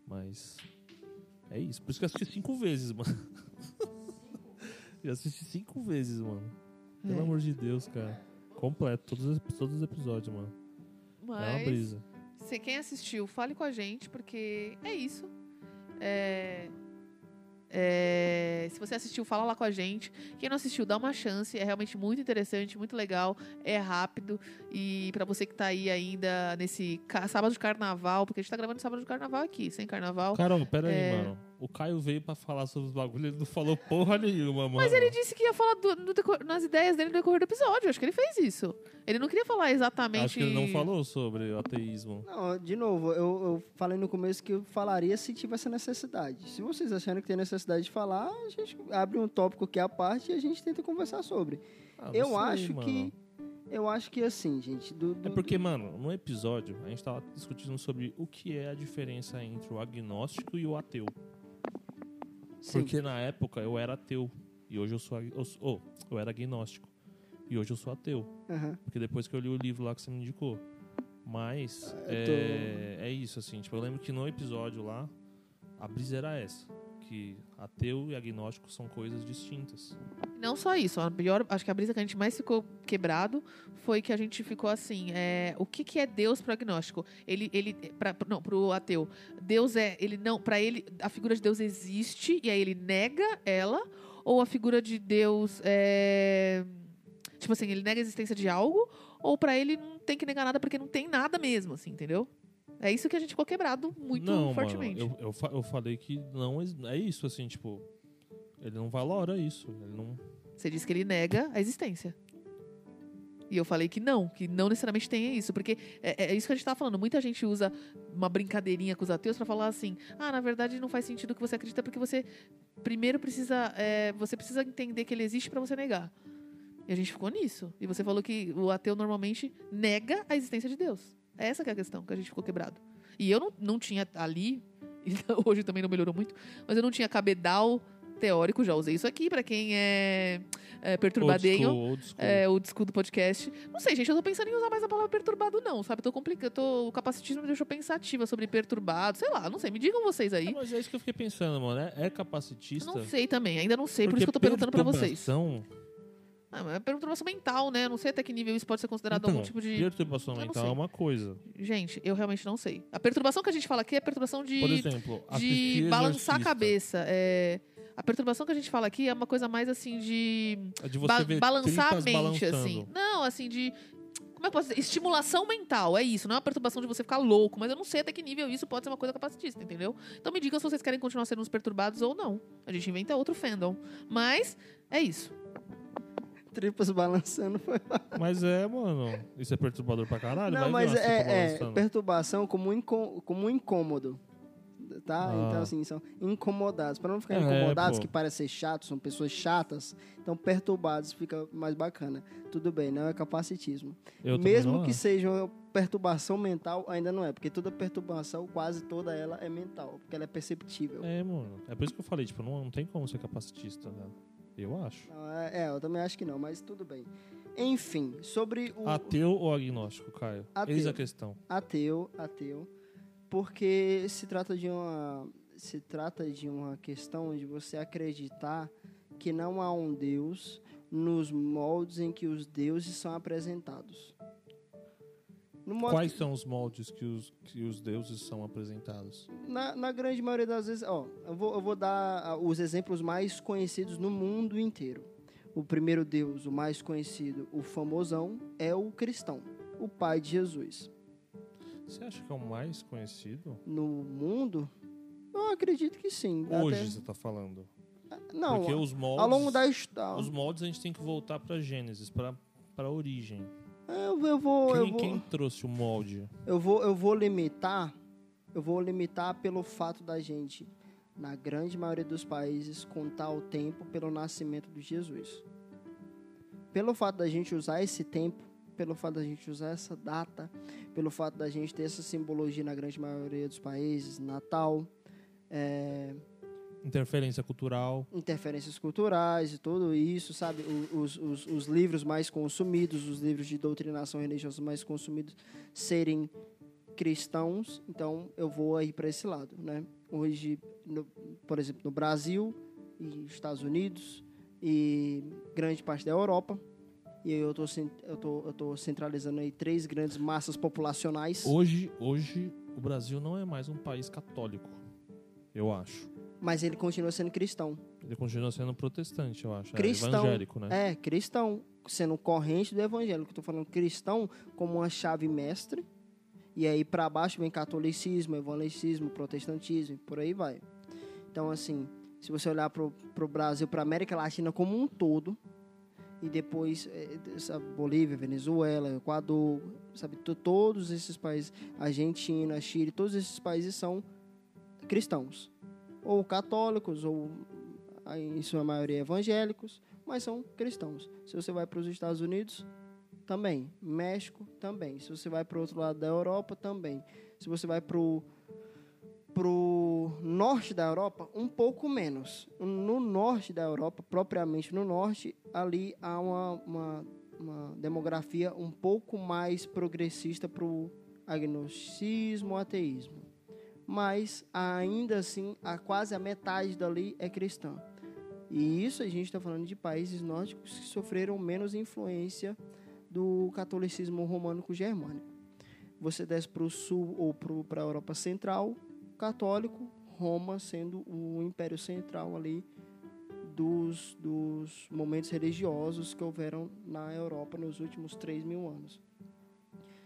Mas. É isso, por isso que eu assisti cinco vezes, mano. (laughs) já assisti cinco vezes, mano. Pelo É. amor de Deus, cara. Completo, todos, os- todos os episódios, mano. É uma Mas, brisa. se quem assistiu, fale com a gente, porque é isso. É... é, Se você assistiu, fala lá com a gente. Quem não assistiu, dá uma chance. É realmente muito interessante, muito legal. É rápido. E pra você que tá aí ainda nesse sábado de carnaval, porque a gente tá gravando sábado de carnaval aqui, sem carnaval. Caramba, pera É. aí, mano. O Caio veio pra falar sobre os bagulhos, ele não falou porra nenhuma, mano. Mas ele disse que ia falar do- no decor- nas ideias dele no decorrer do episódio. Acho que ele fez isso. Ele não queria falar exatamente. Acho que ele não falou sobre o ateísmo. Não, de novo, eu, eu falei no começo que eu falaria se tivesse necessidade. Se vocês acharem que tem necessidade de falar, a gente abre um tópico que é a parte e a gente tenta conversar sobre. Ah, eu sei, acho mano. que. Eu acho que assim, gente. Do, do- É porque, mano, no episódio, a gente tava discutindo sobre o que é a diferença entre o agnóstico e o ateu. Sim. Porque na época eu era ateu. E hoje eu sou. Eu, oh, eu era agnóstico. E hoje eu sou ateu. Aham. Porque depois que eu li o livro lá que você me indicou. Mas Ah, eu tô- é, é isso, assim. Tipo, eu lembro que no episódio lá, a brisa era essa. Que ateu e agnóstico são coisas distintas. Não só isso, a acho que a brisa que a gente mais ficou quebrado foi que a gente ficou assim, é, o que, que é Deus pro agnóstico? Ele, ele, pra, não, pro ateu. Deus é, ele não, para ele a figura de Deus existe e aí ele nega ela, ou a figura de Deus é, tipo assim, ele nega a existência de algo, ou pra ele não tem que negar nada porque não tem nada mesmo, assim, entendeu? É isso que a gente ficou quebrado muito não, fortemente. Mano, eu, eu, eu falei que não é isso, assim, tipo. Ele não valora isso. Ele não. Você disse que ele nega a existência. E eu falei que não, que não necessariamente tem isso. Porque é, é isso que a gente tava falando. Muita gente usa uma brincadeirinha com os ateus pra falar assim: ah, na verdade não faz sentido o que você acredita, porque você primeiro precisa. é, você precisa entender que ele existe pra você negar. E a gente ficou nisso. E você falou que o ateu normalmente nega a existência de Deus. É essa que é a questão, que a gente ficou quebrado. E eu não, não tinha ali, (laughs) e hoje também não melhorou muito, mas eu não tinha cabedal teórico, já usei isso aqui pra quem é, é Old perturbadenho. school, old school. É, o do podcast. Não sei, gente, eu tô pensando em usar mais a palavra perturbado, não, sabe? Tô complicando, tô, o capacitismo me deixou pensativa sobre perturbado, sei lá, não sei, me digam vocês aí. Ah, mas é isso que eu fiquei pensando, mano. É, é capacitista. Não sei também, ainda não sei, por porque isso que eu tô perguntando pra vocês. Ah, mas é perturbação mental, né? Não sei até que nível isso pode ser considerado Então, algum tipo de. Perturbação mental é uma coisa. Gente, eu realmente não sei. A perturbação que a gente fala aqui é perturbação de. Por exemplo, de balançar a cabeça. É, a perturbação que a gente fala aqui é uma coisa mais assim de É de você ba- ver balançar a mente, balançando. assim. Não, assim, de. Como é que eu posso dizer? Estimulação mental, é isso. Não é uma perturbação de você ficar louco, mas eu não sei até que nível isso pode ser uma coisa capacitista, entendeu? Então me digam se vocês querem continuar sendo uns perturbados ou não. A gente inventa outro fandom. Mas é isso. Tripas balançando foi. Mas é, mano. Isso é perturbador pra caralho. Não, mas é, é perturbação como, incô- como um incômodo. Tá? Ah. Então, assim, são incomodados. Para não ficar É, incomodados, pô. que parecem ser chatos, são pessoas chatas. Então, perturbados fica mais bacana. Tudo bem, não é capacitismo. Eu Mesmo que acho. seja uma perturbação mental, ainda não é. Porque toda perturbação, quase toda ela é mental. Porque ela é perceptível. É, mano. É por isso que eu falei, tipo, não, não tem como ser capacitista, né? Eu acho. Não, é, é, eu também acho que não, mas tudo bem. Enfim, sobre o Ateu ou agnóstico, Caio? Ateu. Eis a questão. ateu, ateu, porque se trata de uma se trata de uma questão de você acreditar que não há um Deus nos moldes em que os deuses são apresentados. Quais são os moldes que os, que os deuses são apresentados? na, na grande maioria das vezes, ó, eu vou, eu vou dar ah, os exemplos mais conhecidos no mundo inteiro. O primeiro Deus, o mais conhecido, o famosão, é o cristão, o pai de Jesus. Você acha que é o mais conhecido? No mundo, eu acredito que sim. Hoje Até- você tá falando. Não, Porque os moldes. ao longo da história. Os moldes a gente tem que voltar pra Gênesis, pra, pra origem. Eu, eu vou, eu Quem, vou, quem trouxe o molde? eu vou, eu vou limitar, eu vou limitar pelo fato da gente na grande maioria dos países, contar o tempo pelo nascimento de Jesus. Pelo fato da gente usar esse tempo, pelo fato da gente usar essa data, pelo fato da gente ter essa simbologia na grande maioria dos países, Natal, é, Interferência cultural. interferências culturais e tudo isso, sabe? Os, os, os livros mais consumidos, os livros de doutrinação religiosa mais consumidos serem cristãos, então eu vou aí para esse lado, né? Hoje, no- por exemplo, no Brasil e Estados Unidos e grande parte da Europa, e eu tô, eu tô, eu tô centralizando aí três grandes massas populacionais, Hoje, hoje, o Brasil não é mais um país católico, eu acho. Mas ele continua sendo cristão. Ele continua sendo protestante, eu acho. Cristão. É evangélico, né? É, cristão, sendo corrente do evangelho. Que eu tô falando cristão como uma chave mestre. E aí para baixo vem catolicismo, evangelicismo, protestantismo, por aí vai. Então assim, se você olhar pro, pro Brasil, pra América Latina como um todo, e depois eh, sabe, Bolívia, Venezuela, Equador, sabe, to- todos esses países, Argentina, Chile, todos esses países são cristãos, ou católicos, ou em sua maioria evangélicos, mas são cristãos. Se você vai para os Estados Unidos, também. México, também. Se você vai para o outro lado da Europa, também. Se você vai para o norte da Europa, um pouco menos. No norte da Europa, propriamente no norte, ali há uma, uma, uma demografia um pouco mais progressista para o agnosticismo, ateísmo. Mas, ainda assim, a quase a metade dali é cristã. E isso a gente está falando de países nórdicos que sofreram menos influência do catolicismo românico germânico. Você desce para o sul ou para a Europa Central, católico, Roma sendo o império central ali dos, dos momentos religiosos que houveram na Europa nos últimos 3 mil anos.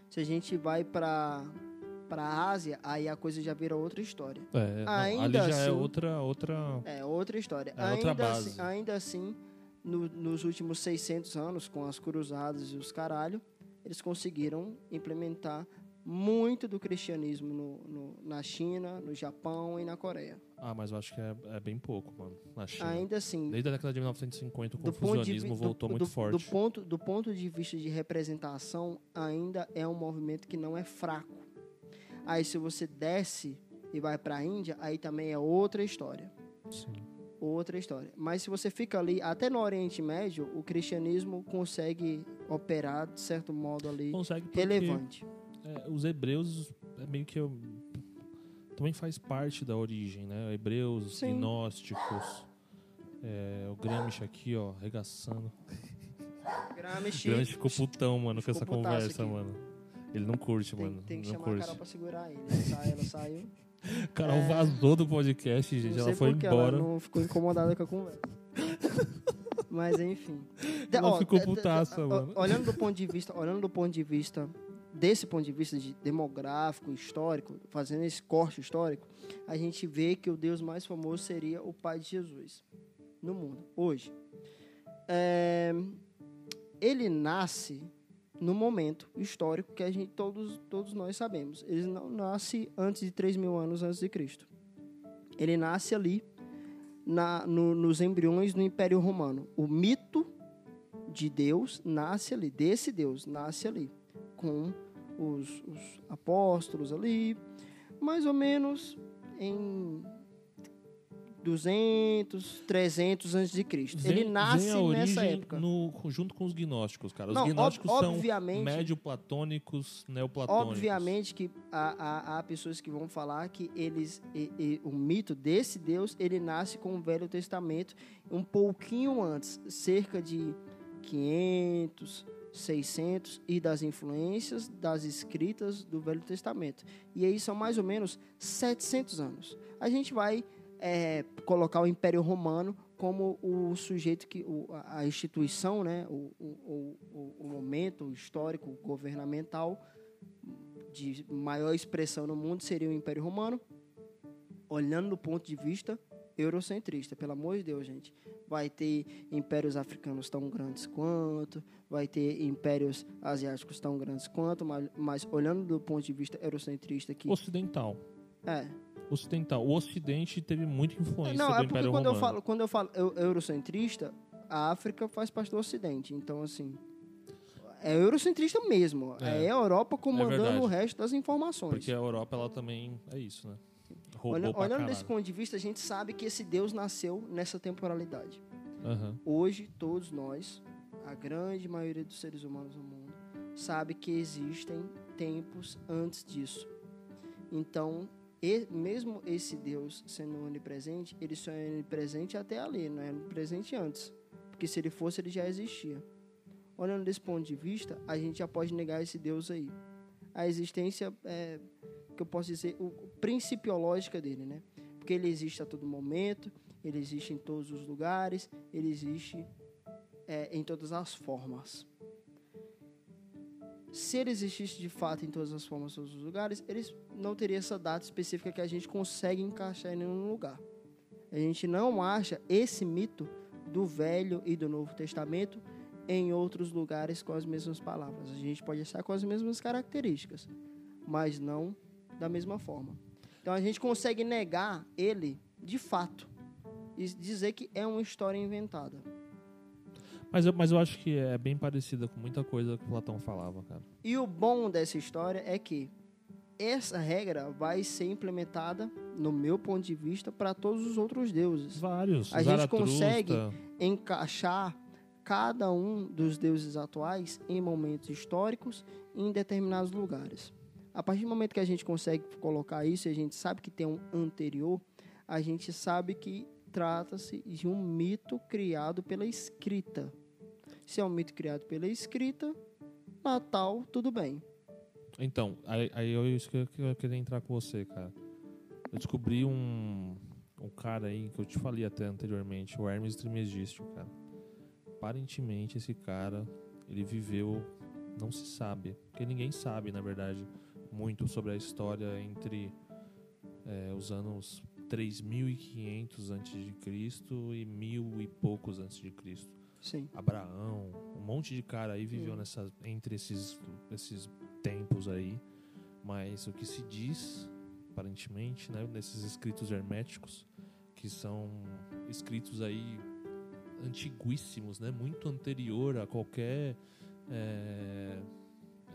Se a gente vai para a Ásia, aí a coisa já vira outra história. É, não, Ainda ali já é assim- outra, outra. É outra história. É outra ainda, base. Assim, ainda assim, no- nos últimos 600 anos, com as cruzadas e os caralho, eles conseguiram implementar muito do cristianismo no, no- na China, no Japão e na Coreia. Ah, mas eu acho que é, é bem pouco, mano. Na China. Ainda assim, Desde a década de 1950, o de, confucionismo voltou do, muito do, forte. Do ponto, do ponto de vista de representação, ainda é um movimento que não é fraco. Aí, se você desce e vai para a Índia, aí também é outra história. Sim. outra história. Mas se você fica ali, até no Oriente Médio, o cristianismo consegue operar, de certo modo, ali, Consegue porque relevante. é, os hebreus é meio que... Também faz parte da origem, né? Hebreus, Sim. gnósticos... É, o Gramsci aqui, ó, arregaçando. Gramsci, O Gramsci ficou putão, mano, com ficou essa putaço conversa, aqui. mano. Ele não curte, tem, mano. tem que não chamar a curte. Carol pra segurar ele. Ela, sai, ela saiu. (laughs) Carol vazou do podcast, gente. Ela foi embora. ela não ficou incomodada com a conversa. (laughs) Mas enfim. Ela ficou de- de- putaça, ó, mano. Olhando do ponto de vista, olhando do ponto de vista desse ponto de vista de demográfico, histórico, fazendo esse corte histórico, a gente vê que o Deus mais famoso seria o Pai de Jesus no mundo hoje. É, ele nasce no momento histórico que a gente todos todos nós sabemos. Ele não nasce antes de 3 mil anos antes de Cristo. Ele nasce ali na- no- nos embriões do Império Romano. O mito de Deus nasce ali, desse Deus nasce ali, com os, os apóstolos ali, mais ou menos em 200, 300 antes de Cristo. Ele Vem- nasce a origem nessa época. No, junto com os gnósticos, cara. Os Não, ob- gnósticos são obviamente- médio-platônicos, neoplatônicos. Obviamente que há, há- há pessoas que vão falar que eles, e- e o mito desse Deus, ele nasce com o Velho Testamento um pouquinho antes, cerca de 500, 600 e das influências das escritas do Velho Testamento. E aí são mais ou menos 700 anos. A gente vai é, colocar o Império Romano como o sujeito que o- a instituição, né, o, o, o, momento histórico governamental de maior expressão no mundo seria o Império Romano, olhando do ponto de vista eurocentrista, pelo amor de Deus, gente. Vai ter impérios africanos tão grandes quanto, vai ter impérios asiáticos tão grandes quanto, mas, mas olhando do ponto de vista eurocentrista aqui, Ocidental. é, ocidental. O Ocidente teve muita influência Não, do é porque Império quando eu Romano. falo, quando eu falo eu- eurocentrista, a África faz parte do Ocidente. Então, assim, é eurocentrista mesmo. É. É, a Europa comandando verdade. o resto das informações. Porque a Europa, ela também é isso, né? Roubou Olha- olhando caralho. desse ponto de vista, a gente sabe que esse Deus nasceu nessa temporalidade. Aham. Hoje, todos nós, a grande maioria dos seres humanos no mundo, sabe que existem tempos antes disso. Então, e- mesmo esse Deus sendo onipresente, ele só é onipresente até ali, não é onipresente antes. Porque se ele fosse, ele já existia. Olhando desse ponto de vista, a gente já pode negar esse Deus aí. A existência, é, que eu posso dizer, o principiológica dele, né? Porque ele existe a todo momento, ele existe em todos os lugares, ele existe é, em todas as formas. Se ele existisse de fato em todas as formas, em todos os lugares, ele não teria essa data específica que a gente consegue encaixar em nenhum lugar. A gente não acha esse mito do Velho e do Novo Testamento em outros lugares com as mesmas palavras. A gente pode achar com as mesmas características, mas não da mesma forma. Então a gente consegue negar ele de fato e dizer que é uma história inventada. Mas, eu, mas eu acho que é bem parecida com muita coisa que Platão falava, cara. E o bom dessa história é que essa regra vai ser implementada, no meu ponto de vista, para todos os outros deuses. Vários. A gente consegue encaixar cada um dos deuses atuais em momentos históricos em determinados lugares. A partir do momento que a gente consegue colocar isso a gente sabe que tem um anterior, a gente sabe que trata-se de um mito criado pela escrita. Se é um mito criado pela escrita, Natal, tudo bem. Então, aí, aí eu, isso que eu, eu queria entrar com você, cara. Eu descobri um, um cara aí que eu te falei até anteriormente, o Hermes Trismegisto, cara. Aparentemente, esse cara, ele viveu, não se sabe, porque ninguém sabe, na verdade, muito sobre a história entre é, os anos 3500 a.C. e mil e poucos antes de Cristo. Sim. Abraão, um monte de cara aí viveu Hum. nessa, entre esses, esses tempos aí. Mas o que se diz, aparentemente, né, nesses escritos herméticos, que são escritos aí antiguíssimos, né, muito anterior a qualquer é,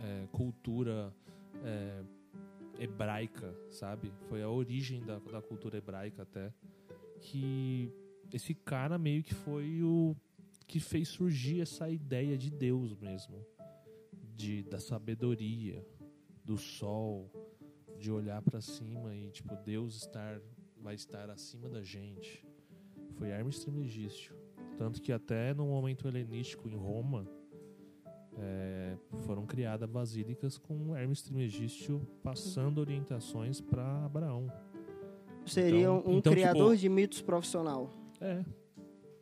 é, cultura é, hebraica, sabe? Foi a origem da, da cultura hebraica até. Que esse cara meio que foi o que fez surgir essa ideia de Deus mesmo, de da sabedoria, do sol, de olhar para cima e tipo Deus estar vai estar acima da gente. Foi Hermes Trismegisto, tanto que até no momento helenístico em Roma é, foram criadas basílicas com Hermes Trismegisto passando orientações para Abraão. Seria Então- um então, criador tipo, de mitos profissional. É.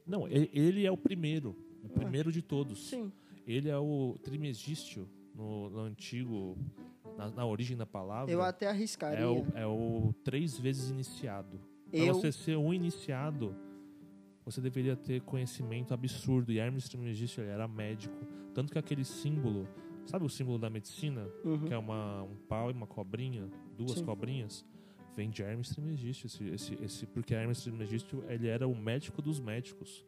Não, ele, é o primeiro, o primeiro de todos. Sim. Ele é o Trimegístio no, no antigo, na, na origem da palavra. Eu até arriscaria. é, o, é o três vezes iniciado. Para Eu- você ser um iniciado, você deveria ter conhecimento absurdo. E Hermes Trismegisto era médico. Tanto que aquele símbolo, sabe o símbolo da medicina? Uhum. Que é uma, um pau e uma cobrinha, duas Sim. cobrinhas. Vem de Hermes Trismegisto, esse, esse, esse, porque Hermes Trismegisto ele era o médico dos médicos.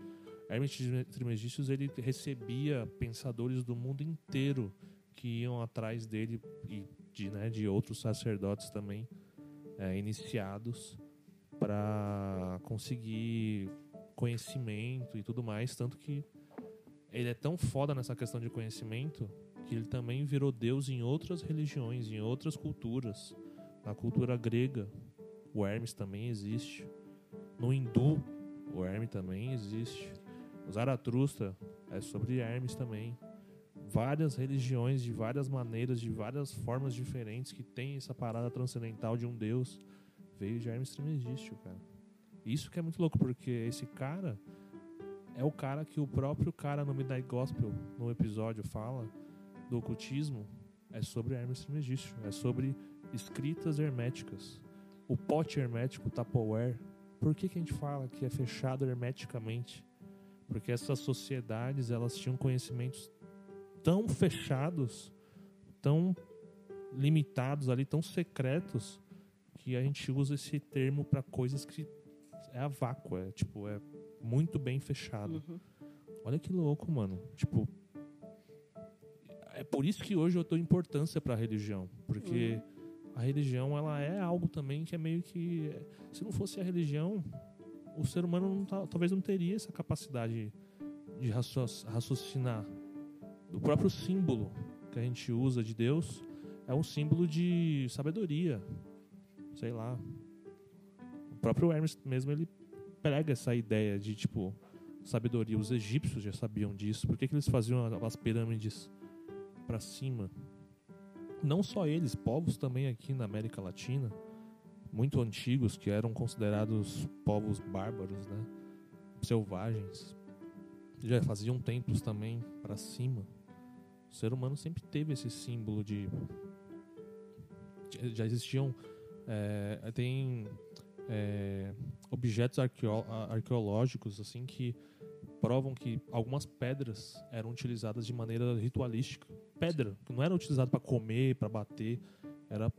Hermes Trismegisto ele recebia pensadores do mundo inteiro que iam atrás dele e de, né, de outros sacerdotes também é, iniciados para conseguir conhecimento e tudo mais, tanto que ele é tão foda nessa questão de conhecimento que ele também virou Deus em outras religiões, em outras culturas. Na cultura grega, o Hermes também existe. No hindu, o Hermes também existe. O Zaratrusta é sobre Hermes também. Várias religiões de várias maneiras, de várias formas diferentes que tem essa parada transcendental de um Deus veio de Hermes Trismegisto, cara. Isso que é muito louco, porque esse cara é o cara que o próprio cara no Midnight Gospel, no episódio, fala do ocultismo, é sobre Hermes Trismegisto, é sobre escritas herméticas. O pote hermético, o Tupperware, por que, que a gente fala que é fechado hermeticamente? Porque essas sociedades, elas tinham conhecimentos tão fechados, tão limitados ali, tão secretos, aqui a gente usa esse termo para coisas que é a vácuo, é tipo, é muito bem fechado. Uhum. Olha que louco, mano. Tipo, é por isso que hoje eu dou importância para a religião, porque a religião ela é algo também que é meio que se não fosse a religião, o ser humano não tá- talvez não teria essa capacidade de racio- raciocinar. O próprio símbolo que a gente usa de Deus é um símbolo de sabedoria, sei lá. O próprio Hermes mesmo ele prega essa ideia de tipo sabedoria. Os egípcios já sabiam disso. Por que, que eles faziam as pirâmides para cima? Não só eles, povos também aqui na América Latina, muito antigos, que eram considerados povos bárbaros, né? Selvagens. Já faziam templos também para cima. O ser humano sempre teve esse símbolo de. Já existiam. é, tem é, objetos arqueológicos assim que provam que algumas pedras eram utilizadas de maneira ritualística. Pedra, que não era utilizada para comer, para bater, era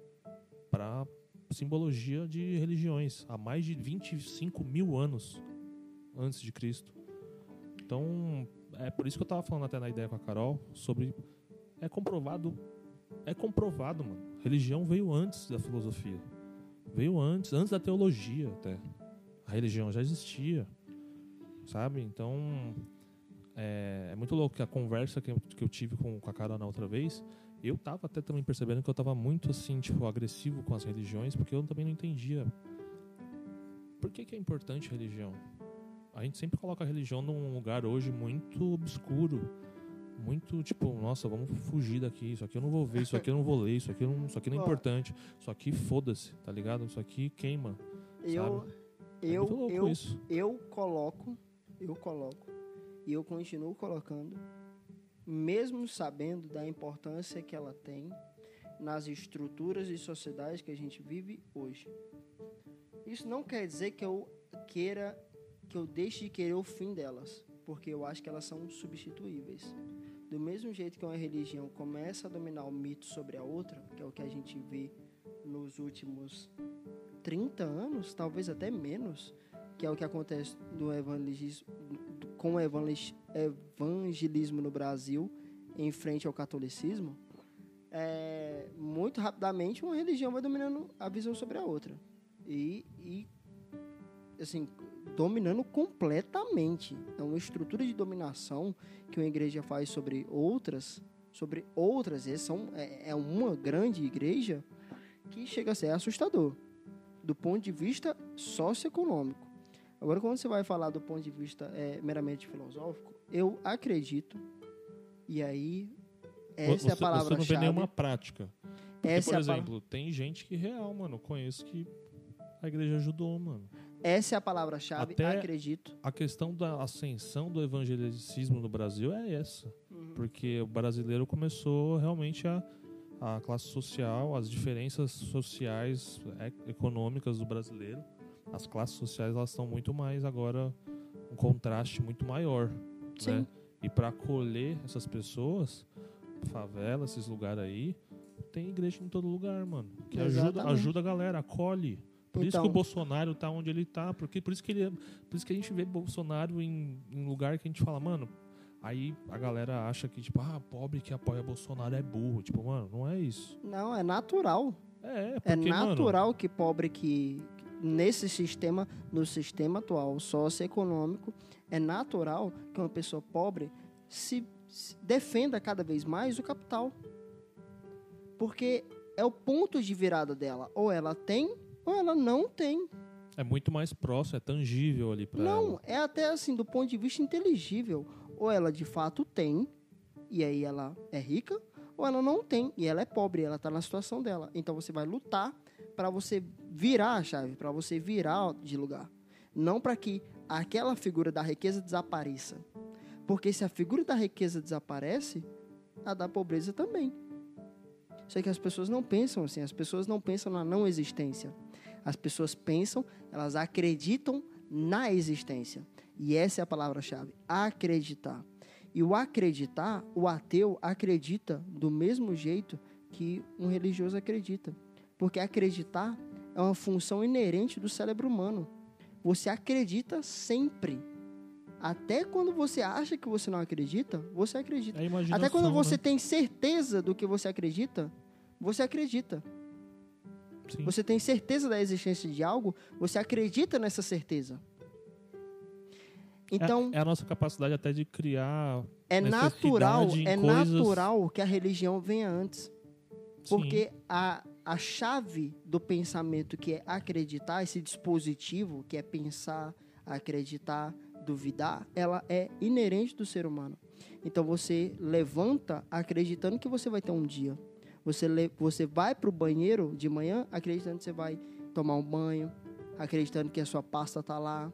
para simbologia de religiões há mais de 25 mil anos antes de Cristo. Então, é por isso que eu tava falando até na ideia com a Carol sobre é comprovado é comprovado, mano. Religião veio antes da filosofia. Veio antes, antes da teologia até. A religião já existia. Sabe? Então, é, é muito louco que a conversa que eu, que eu tive com, com a Carol na outra vez, eu tava até também percebendo que eu tava muito assim, tipo, agressivo com as religiões, porque eu também não entendia. Por que, que é importante a religião? A gente sempre coloca a religião num lugar hoje muito obscuro. Muito tipo, nossa, vamos fugir daqui. Isso aqui eu não vou ver, isso aqui eu não vou ler, isso aqui, eu não, isso aqui não é importante. Isso aqui foda-se, tá ligado? Isso aqui queima. Eu, Sabe? eu, é muito louco eu, isso. eu coloco, eu coloco, e eu continuo colocando, mesmo sabendo da importância que ela tem nas estruturas e sociedades que a gente vive hoje. Isso não quer dizer que eu queira, que eu deixe de querer o fim delas, porque eu acho que elas são substituíveis. Do mesmo jeito que uma religião começa a dominar o mito sobre a outra, que é o que a gente vê nos últimos 30 anos, talvez até menos, que é o que acontece no evangelismo, com o evangelis- evangelismo no Brasil em frente ao catolicismo, é, muito rapidamente uma religião vai dominando a visão sobre a outra. E, e assim, dominando completamente. É uma estrutura de dominação que uma igreja faz sobre outras, sobre outras, e são, é, é uma grande igreja que chega a ser assustador do ponto de vista socioeconômico. Agora, quando você vai falar do ponto de vista é, meramente filosófico, eu acredito, e aí essa é a você, palavra você não vê nenhuma prática. Porque, Essa por é pa- exemplo, tem gente que real, mano, conheço que a igreja ajudou, mano. Essa é a palavra-chave, acredito. A questão da ascensão do evangelicismo no Brasil é essa. Uhum. Porque o brasileiro começou realmente a, a classe social, as diferenças sociais, e- econômicas do brasileiro, as classes sociais elas estão muito mais agora um contraste muito maior, Sim. né? E para acolher essas pessoas, favela, esses lugares aí, tem igreja em todo lugar, mano. Que ajuda, Exatamente. ajuda a galera, acolhe. Por isso Então- que o Bolsonaro tá onde ele tá, porque por isso que ele, é- por isso que a gente vê Bolsonaro em, em lugar que a gente fala, mano, aí a galera acha que tipo, ah, pobre que apoia Bolsonaro é burro, tipo, mano, não é isso. Não, é natural. É, É porque, mano, natural que pobre que nesse sistema, no sistema atual socioeconômico, é natural que uma pessoa pobre se, se defenda cada vez mais o capital. Porque é o ponto de virada dela. Ou ela tem, ou ela não tem. é muito mais próximo, é tangível ali pra Não, ela. é até assim, do ponto de vista inteligível. Ou ela de fato tem, e aí ela é rica, ou ela não tem, e ela é pobre, ela está na situação dela. Então você vai lutar para você virar a chave, para você virar de lugar. Não para que aquela figura da riqueza desapareça. Porque se a figura da riqueza desaparece, a da pobreza também. Só que as pessoas não pensam assim, as pessoas não pensam na não existência. As pessoas pensam, elas acreditam na existência. E essa é a palavra-chave: acreditar. E o acreditar, o ateu acredita do mesmo jeito que um religioso acredita. Porque acreditar é uma função inerente do cérebro humano. Você acredita sempre. Até quando você acha que você não acredita, você acredita. É Até quando você né? tem certeza do que você acredita, você acredita. Sim. Você tem certeza da existência de algo, você acredita nessa certeza. Então, é, é a nossa capacidade até de criar. é, natural, é coisas- natural que a religião venha antes. Sim. Porque a, a chave do pensamento que é acreditar, esse dispositivo que é pensar, acreditar, duvidar, ela é inerente do ser humano. Então você levanta acreditando que você vai ter um dia. Você, le- você vai para o banheiro de manhã acreditando que você vai tomar um banho, acreditando que a sua pasta tá lá.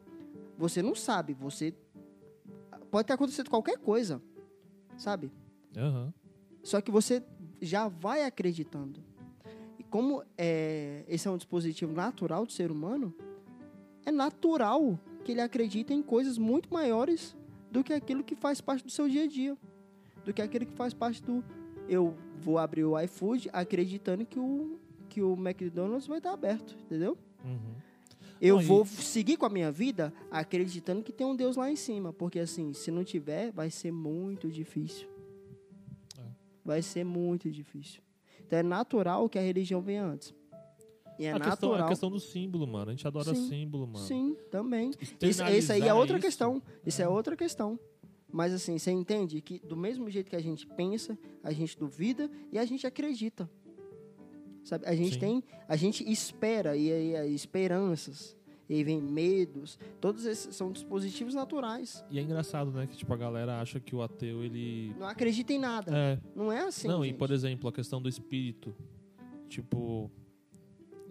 Você não sabe, você pode ter acontecido qualquer coisa, sabe? Aham. Só que você já vai acreditando. E como é, esse é um dispositivo natural do ser humano, é natural que ele acredite em coisas muito maiores do que aquilo que faz parte do seu dia a dia. Do que aquilo que faz parte do. Eu vou abrir o iFood acreditando que o, que o McDonald's vai estar aberto, entendeu? Uhum. Eu e- vou seguir com a minha vida acreditando que tem um Deus lá em cima. Porque, assim, se não tiver, vai ser muito difícil. É. Vai ser muito difícil. Então, é natural que a religião venha antes. E é a, questão, natural. a questão do símbolo, mano. A gente adora Sim, símbolo, mano. Sim, também. Isso, isso aí é outra isso- questão. Isso é. outra questão. Mas, assim, você entende que do mesmo jeito que a gente pensa, a gente duvida e a gente acredita. Sabe? A gente Sim. tem, a gente espera e aí aí esperanças, e vem medos. Todos esses são dispositivos naturais. E é engraçado, né? Que tipo, a galera acha que o ateu, ele. Não acredita em nada. É. Não é assim. não, e gente. por exemplo, a questão do espírito. Tipo,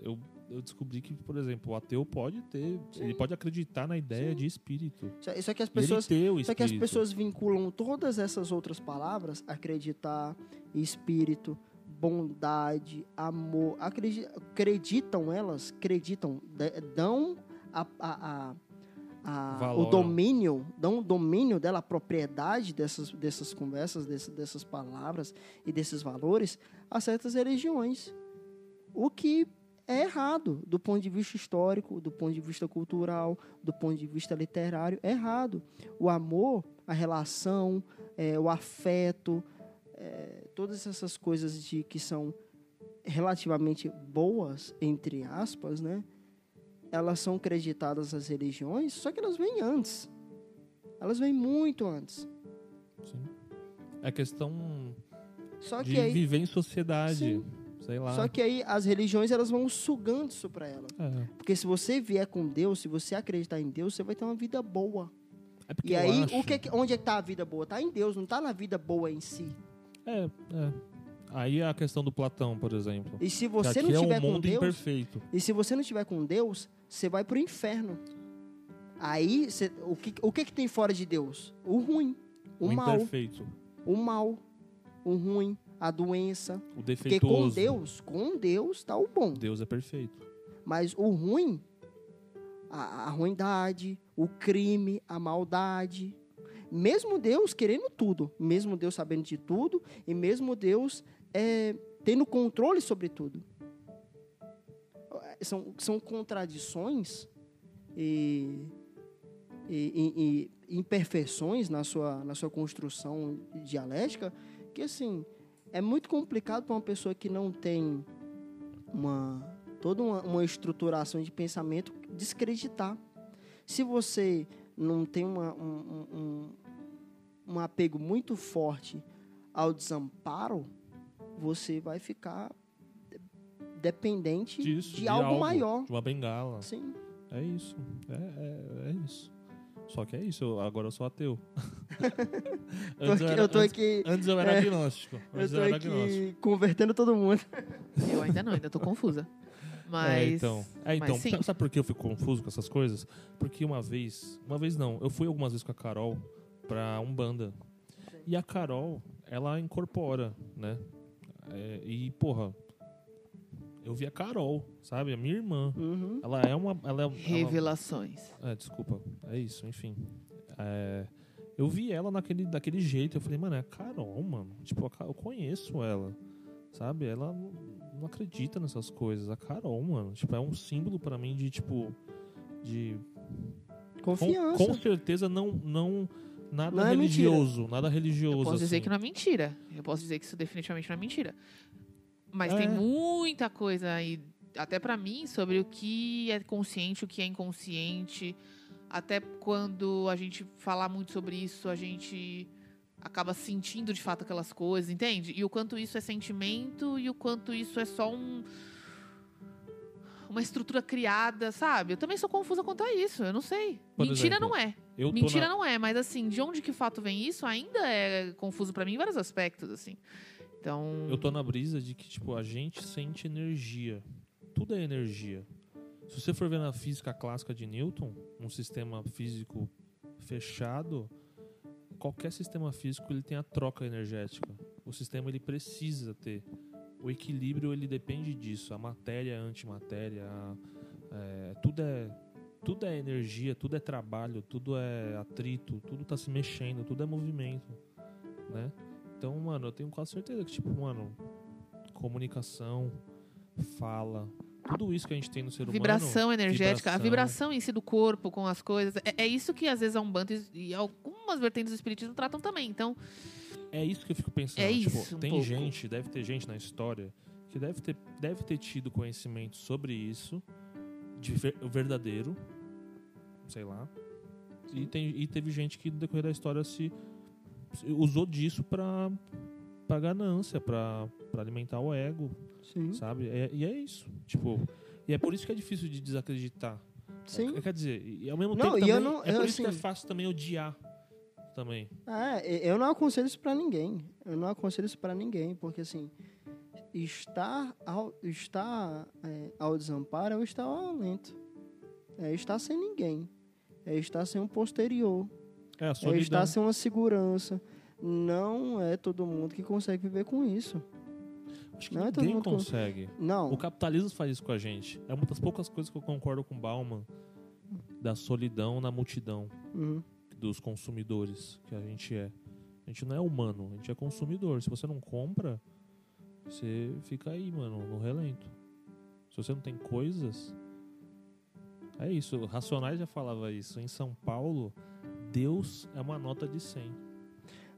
eu, eu descobri que, por exemplo, o ateu pode ter. Ele pode acreditar na ideia de espírito. Só, que as E pessoas Só que as pessoas vinculam todas essas outras palavras, acreditar, espírito, bondade, amor, acredi- acreditam elas, acreditam, dão a, a- a- o domínio, dão o domínio dela, a propriedade dessas, dessas conversas, dessas, dessas palavras e desses valores a certas religiões. O que é errado do ponto de vista histórico, do ponto de vista cultural, do ponto de vista literário, é errado. O amor, a relação, é, o afeto, é, todas essas coisas de que são relativamente boas, entre aspas, né? Elas são creditadas às religiões, só que elas vêm antes. Elas vêm muito antes. Sim. É questão Só de aí, viver em sociedade. Sim. Sei lá. só que aí as religiões elas vão sugando isso para ela. É. Porque se você vier com Deus, se você acreditar em Deus, você vai ter uma vida boa. É E aí, acho- o é que- onde é que tá a vida boa? Tá em Deus, não tá na vida boa em si. É, é. Aí é a questão do Platão, por exemplo. E se você não é tiver um com mundo Deus, imperfeito. e se você não tiver com Deus, você vai pro inferno. Aí, você- o que, o que que tem fora de Deus? O ruim, o, O mal, imperfeito. o mal, o ruim, a doença. O Porque com defeituoso. Deus, com Deus tá o bom. Deus é perfeito. Mas o ruim, a, a ruindade, o crime, a maldade. Mesmo Deus querendo tudo, mesmo Deus sabendo de tudo, e mesmo Deus é, tendo controle sobre tudo. São, são contradições e, e- e- imperfeições na sua, na sua construção dialética que, assim, é muito complicado para uma pessoa que não tem uma toda uma, uma estruturação de pensamento descreditar. Se você não tem uma, um, um- um, um apego muito forte ao desamparo, você vai ficar de- dependente Disso, de, algo, maior. De uma bengala. Sim. É isso. É, é, é isso. Só que é isso. eu- agora eu sou ateu. (laughs) Tô aqui- eu tô antes, aqui, antes eu era é, agnóstico. eu Antes tô eu, era agnóstico. aqui convertendo todo mundo. (laughs) Eu ainda não, ainda tô confusa. Mas. É, então. É, então. mas sim. Sabe por que eu fico confuso com essas coisas? Porque uma vez. Uma vez não. Eu fui algumas vezes com a Carol pra Umbanda. E a Carol, ela incorpora, né? É, e, porra. Eu vi a Carol, sabe? A minha irmã. Uhum. Ela é uma. Ela, é- ela, Revelações. É, desculpa. É isso, enfim. É, eu vi ela naquele, daquele jeito. Eu falei, mano, é a Carol, mano. Tipo, eu conheço ela. Sabe? Ela não, acredita nessas coisas. A Carol, mano, tipo, é um símbolo pra mim de, tipo, de com, Confiança. com certeza não, não nada Não é religioso, nada religioso. Eu posso dizer assim. que não é mentira. Eu posso dizer que isso definitivamente não é mentira. Mas É. tem muita coisa aí, até pra mim, sobre o que é consciente, o que é inconsciente. Até quando a gente falar muito sobre isso, a gente acaba sentindo de fato aquelas coisas, entende? E o quanto isso é sentimento e o quanto isso é só um uma estrutura criada, sabe? Eu também sou confusa quanto a isso, eu não sei. Por Mentira exemplo, não é. Mentira na- não é, mas assim, de onde que fato vem isso ainda é confuso pra mim em vários aspectos, assim. Então. Eu tô na brisa de que, tipo, a gente sente energia. Tudo é energia. Se você for ver na física clássica de Newton, um sistema físico fechado, qualquer sistema físico ele tem a troca energética. O sistema ele precisa ter. O equilíbrio ele depende disso. A matéria, a antimatéria, a- é, tudo é tudo é energia, tudo é trabalho, tudo é atrito, tudo tá se mexendo, tudo é movimento, né? Então, mano, eu tenho quase certeza que, tipo, mano, comunicação, fala, tudo isso que a gente tem no ser humano. Vibração energética, a vibração. vibração em si do corpo com as coisas. É, é isso que às vezes a Umbanda e algumas vertentes do Espiritismo tratam também. Então, É isso que eu fico pensando. É tipo, isso, um tem pouco. gente, deve ter gente na história que deve ter, deve ter tido conhecimento sobre isso, de ver- verdadeiro, sei lá. E, tem, e teve gente que no decorrer da história se, se usou disso pra, pra ganância, pra, pra alimentar o ego, Sim. sabe? É- e é isso. Tipo, e é por isso que é difícil de desacreditar. Sim. É, quer dizer, e ao mesmo Não, tempo e eu também, não- é eu, por isso que é assim- fácil também odiar também. É, eu não aconselho isso pra ninguém. Eu não aconselho isso pra ninguém, porque assim, estar ao, estar, é, ao desamparo é o estar ao alento. É estar sem ninguém. É estar sem um posterior. É a É estar sem uma segurança. Não é todo mundo que consegue viver com isso. Acho que não é todo ninguém mundo com- consegue. Não. O capitalismo faz isso com a gente. É uma das poucas coisas que eu concordo com Bauman da solidão na multidão Uhum. Dos consumidores que a gente é. A gente não é humano, a gente é consumidor. Se você não compra, você fica aí, mano, no relento. Se você não tem coisas, é isso. Racionais já falava isso. Em São Paulo, Deus é uma nota de 100.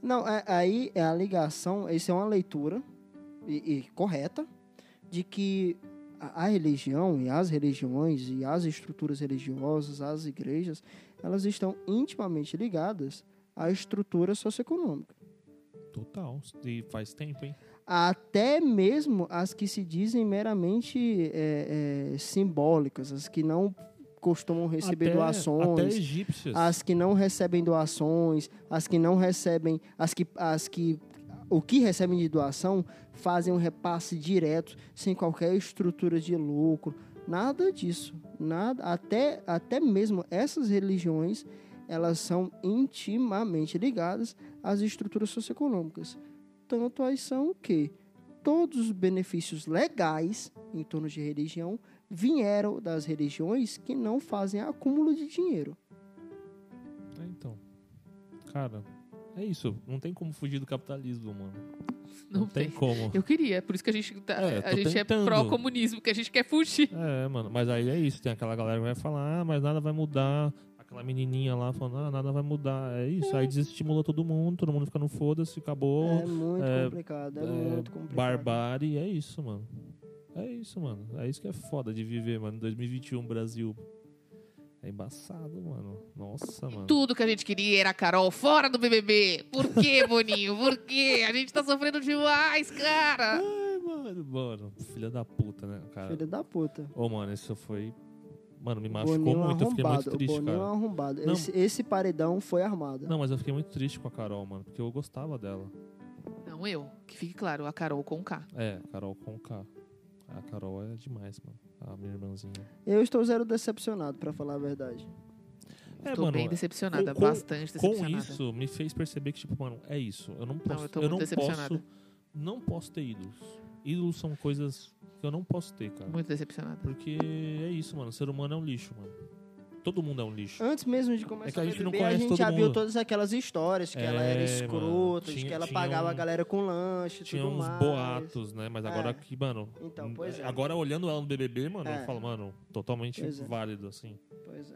Não, é- aí é a ligação, isso é uma leitura e, e correta de que a, a religião e as religiões e as estruturas religiosas, as igrejas, elas estão intimamente ligadas à estrutura socioeconômica. Total. E faz tempo, hein? Até mesmo as que se dizem meramente é, é, simbólicas, as que não costumam receber Até- doações, Até egípcias. as que não recebem doações, as que não recebem, as que, as que o que recebem de doação fazem um repasse direto, sem qualquer estrutura de lucro, nada disso, nada, até, até mesmo essas religiões, elas são intimamente ligadas às estruturas socioeconômicas. Tanto as são que todos os benefícios legais em torno de religião vieram das religiões que não fazem acúmulo de dinheiro. É, então. Cara, é isso. Não tem como fugir do capitalismo, mano. não, tem. tem. como. Eu queria, por isso que a gente, tá, É, a gente é pró-comunismo, que a gente quer fugir. É, mano. Mas aí é isso. Tem aquela galera que vai falar, ah, mas nada vai mudar. Aquela menininha lá falando, ah, nada vai mudar. É isso. Aí desestimula todo mundo, todo mundo fica no foda-se, acabou. É muito é, complicado, é, é, muito complicado. Barbárie, é isso, mano. É isso, mano. É isso que é foda de viver, mano. 2021, Brasil. É embaçado, mano. Nossa, mano. Tudo que a gente queria era a Carol fora do BBB. Por quê, (laughs) Boninho? Por quê? A gente tá sofrendo demais, cara. Ai, mano, mano. Filha da puta, né, cara? Filho da puta. Ô, mano, isso foi. Mano, me machucou Boninho muito. Eu fiquei muito triste, Boninho cara. arrombado. Não. Esse, esse paredão foi armado. Não, mas eu fiquei muito triste com a Carol, mano. Porque eu gostava dela. Não eu, que fique claro, a Carol com K. É, Carol com K. A Carol é demais, mano. A minha irmãzinha. Eu estou zero decepcionado, pra falar a verdade. É, Tô bem decepcionada, com- bastante Com decepcionada. isso, me fez perceber que, tipo, mano, é isso. Eu não posso. eu tô não muito decepcionada. posso. Não posso ter ídolos. Ídolos são coisas que eu não posso ter, cara. Muito decepcionada. Porque é isso, mano. O ser humano é um lixo, mano. Todo mundo é um lixo. Antes mesmo de começar É que a a gente não a gente já viu mundo. todas aquelas histórias, que ela era É, escrota, Tinha- que ela pagava um- a galera com lanche Tinha tudo uns mais. boatos, né? Mas agora É. que, mano. Então, pois é. Agora olhando ela no BBB, mano, É. eu falo, mano, totalmente é. válido, assim. Pois é.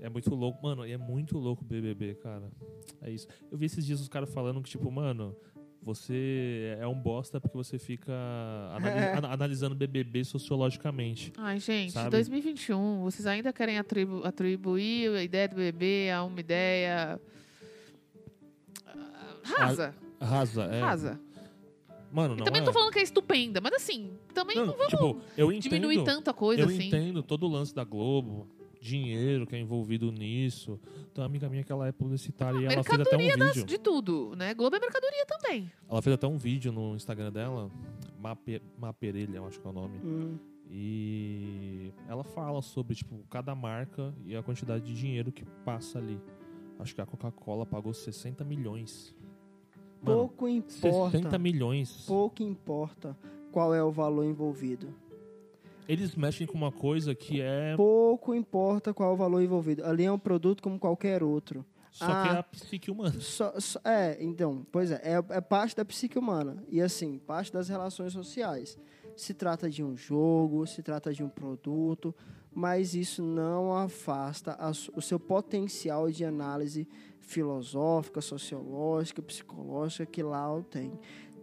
É muito louco, mano, é muito louco o BBB, cara. É isso. Eu vi esses dias os caras falando que, tipo, mano, você é um bosta porque você fica (laughs) anali- É. ana- analisando BBB sociologicamente. Ai, gente, Sabe? 2021, vocês ainda querem atribu- atribuir a ideia do bebê a uma ideia. ah, rasa. Rasa, é. Rasa. Mano, não também é. não tô falando que é estupenda, mas assim, também não, Não, vamos tipo, eu entendo, diminuir tanta coisa eu assim. entendo todo o lance da Globo, dinheiro que é envolvido nisso. Então, a amiga minha que ela é publicitária e ela fez até um vídeo. De tudo, né? Globo é mercadoria também. Ela fez até um vídeo no Instagram dela, Mape, Maperelha, eu acho que é o nome. Hum. E ela fala sobre, tipo, cada marca e a quantidade de dinheiro que passa ali. Acho que a Coca-Cola pagou 60 milhões. Mano, Pouco importa. 60 milhões. Pouco importa qual é o valor envolvido. Eles mexem com uma coisa que é. Pouco importa qual o valor envolvido. Ali é um produto como qualquer outro. Só que é Ah. a psique humana. Só- só- é, então, pois é, é, é parte da psique humana. E assim, parte das relações sociais. Se trata de um jogo, se trata de um produto, mas isso não afasta a o seu potencial de análise filosófica, sociológica, psicológica que lá o tem.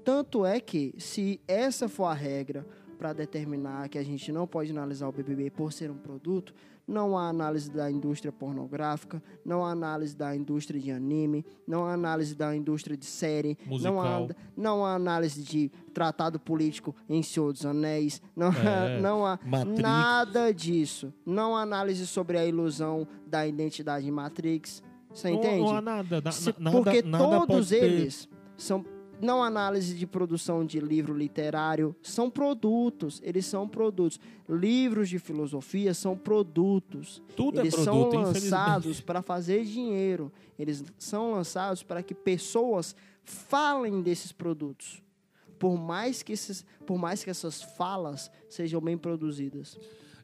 Tanto é que, se essa for a regra para determinar que a gente não pode analisar o BBB por ser um produto, não há análise da indústria pornográfica, não há análise da indústria de anime, não há análise da indústria de série, não há, não há análise de tratado político em Senhor dos Anéis, não, há- É, (laughs) não há Matrix. nada disso. Não há análise sobre a ilusão da identidade Matrix. Você Não- entende? Não, há nada. na- Se- na- porque nada, nada todos pode ter- eles são não análise de produção de livro literário, são produtos, eles são produtos. Livros de filosofia são produtos. Tudo eles é são produto, lançados infelizmente. para fazer dinheiro. Eles são lançados para que pessoas falem desses produtos. Por mais que esses, por mais que essas falas sejam bem produzidas.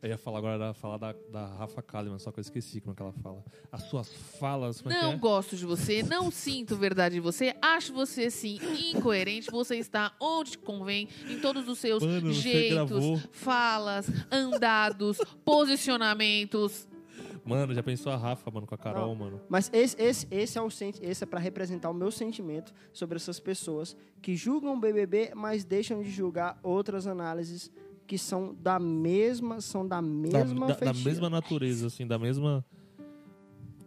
Eu ia falar agora da, falar da, da Rafa Kalimann, só que eu esqueci como é que ela fala. As suas falas, como é Não é? gosto de você, não sinto verdade de você, acho você sim incoerente, você está onde convém, em todos os seus Mano, jeitos, falas, andados, posicionamentos. Mano, já pensou a Rafa, mano, com a Carol, Não. mano. Mas esse, esse, esse é o senti- esse é para representar o meu sentimento sobre essas pessoas que julgam o BBB, mas deixam de julgar outras análises que são da mesma, são da Da, mesma da- da feitio. mesma natureza, assim, da mesma.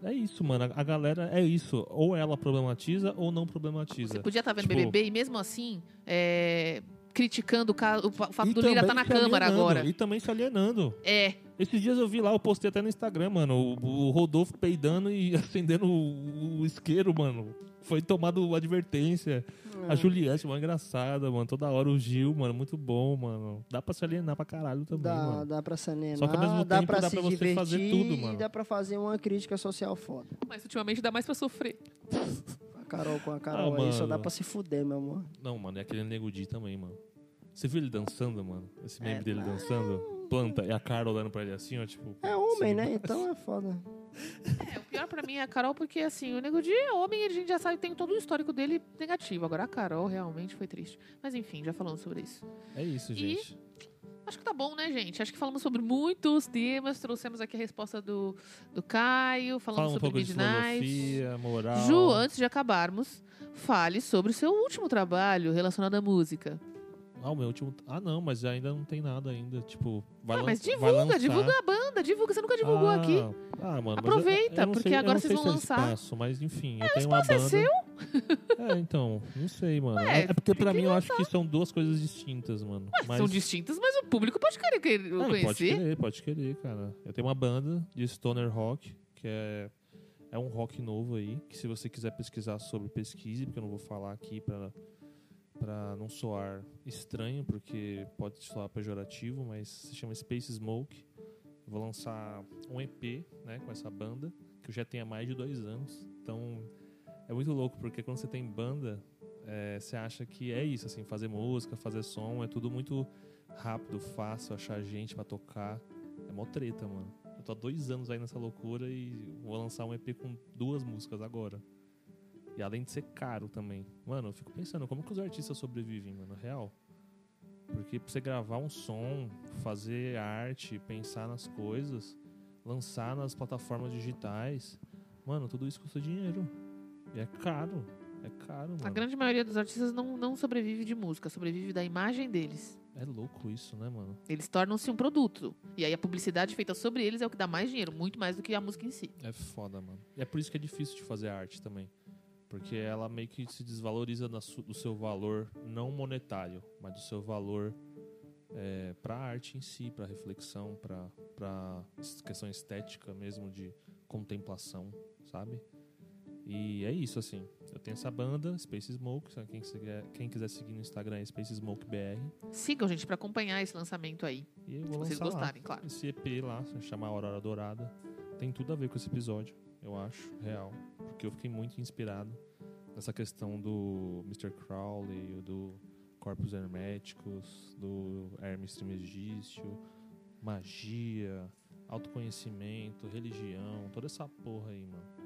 É isso, mano. A, a galera é isso. Ou ela problematiza ou não problematiza. Você podia estar vendo Tipo- BBB e mesmo assim é, criticando o, ca- o fa- o fato E do Lira estar na se Câmara alienando, agora. E também se alienando. É, Esses dias eu vi lá, eu postei até no Instagram, mano, o, o Rodolfo peidando e (laughs) acendendo o, o isqueiro, mano. Foi tomado advertência. É. A Juliette, mano, engraçada, mano. Toda hora o Gil, mano, muito bom, mano. Dá pra se alienar pra caralho também, Dá, mano. dá pra se alienar, Só que ao mesmo dá tempo pra dá se pra você divertir fazer tudo, e mano. dá pra fazer uma crítica social foda. mas ultimamente dá mais pra sofrer. A Carol com a Carol Ah, aí só dá mano. pra se fuder, meu amor. Não, mano, é aquele Nego Di também, mano. Você viu ele dançando, mano? Esse meme É, dele dançando? Planta. E a Carol olhando pra ele assim, ó, tipo... É homem, né? Então é foda. É, o pior pra mim é a Carol, porque assim, o Nego Di é homem e a gente já sabe, tem todo o histórico dele negativo. Agora a Carol realmente foi triste. Mas enfim, já falamos sobre isso. É isso, E- gente. Acho que tá bom, né, gente? Acho que falamos sobre muitos temas, trouxemos aqui a resposta do, do Caio, falamos Fala um sobre pouco de Midnight. filosofia, moral. Ju, antes de acabarmos, fale sobre o seu último trabalho relacionado à música. Ah, o meu último... Ah, não, mas ainda não tem nada ainda. Tipo, vai ah, mas divulga, lançar. divulga a banda, divulga, você nunca divulgou ah, aqui. Ah, mano, mas eu- Aproveita, eu não porque sei- agora eu vocês vão é lançar. Espaço, mas enfim, eu tenho uma espaço é banda. seu? É, então, não sei, mano. Ué, É, é porque pra mim que eu acho que são duas coisas distintas, mano. mas São distintas, mas o público pode querer, querer Ah, pode conhecer. querer, pode querer, cara. Eu tenho uma banda de stoner rock, que é é um rock novo aí, que se você quiser pesquisar sobre, pesquise, porque eu não vou falar aqui pra para não soar estranho, porque pode soar pejorativo, mas se chama Space Smoke. Eu vou lançar um EP, né, com essa banda, que eu já tenho há mais de dois anos. Então, é muito louco, porque quando você tem banda, é, você acha que é isso, assim, fazer música, fazer som, é tudo muito rápido, fácil, achar gente pra tocar. É mó treta, mano. Eu tô há dois anos aí nessa loucura e vou lançar um EP com duas músicas agora. E além de ser caro também. Mano, eu fico pensando, como que os artistas sobrevivem, mano? Real. Porque pra você gravar um som, fazer arte, pensar nas coisas, lançar nas plataformas digitais, mano, tudo isso custa dinheiro. E é caro. É caro, mano. A grande maioria dos artistas não, não sobrevive de música, sobrevive da imagem deles. É louco isso, né, mano? Eles tornam-se um produto. E aí a publicidade feita sobre eles é o que dá mais dinheiro, muito mais do que a música em si. É foda, mano. E é por isso que é difícil de fazer arte também. Porque ela meio que se desvaloriza do seu valor, não monetário, mas do seu valor é, pra arte em si, pra reflexão, es- questão estética mesmo, de contemplação, sabe? E é isso, assim. Eu tenho essa banda, Space Smoke. Quem quiser, quem quiser seguir no Instagram é Space Smoke BR. Sigam, gente, pra acompanhar esse lançamento aí. E eu Se vocês lançar lá. gostarem, claro. Esse EP lá, se chama Aurora Dourada, tem tudo a ver com esse episódio, eu acho, real. Porque eu fiquei muito inspirado nessa questão do Mr. Crowley, do Corpos Herméticos, do Hermes Trismegisto, magia, autoconhecimento, religião, toda essa porra aí, mano.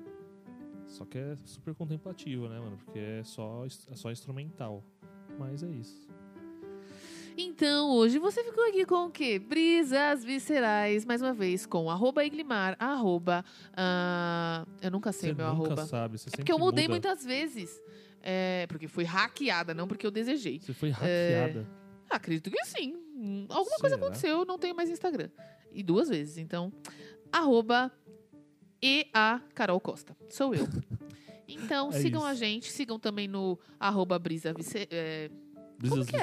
Só que é super contemplativo, né, mano? Porque é só, é só instrumental. Mas é isso. Então, hoje você ficou aqui com o quê? Brisas viscerais, mais uma vez, com arroba Iglimar, arroba... ah, eu nunca sei Você meu nunca arroba. sabe, você É porque eu mudei muda. muitas vezes. É, porque fui hackeada, não porque eu desejei. Você foi hackeada. Ah, acredito que sim. Hum, Alguma coisa Será? aconteceu, eu não tenho mais Instagram. E duas vezes, então. Arroba EA Carol Costa. Sou eu. (laughs) Então, É sigam isso. a gente, sigam também no arroba Brisa Vice- é, Brisas que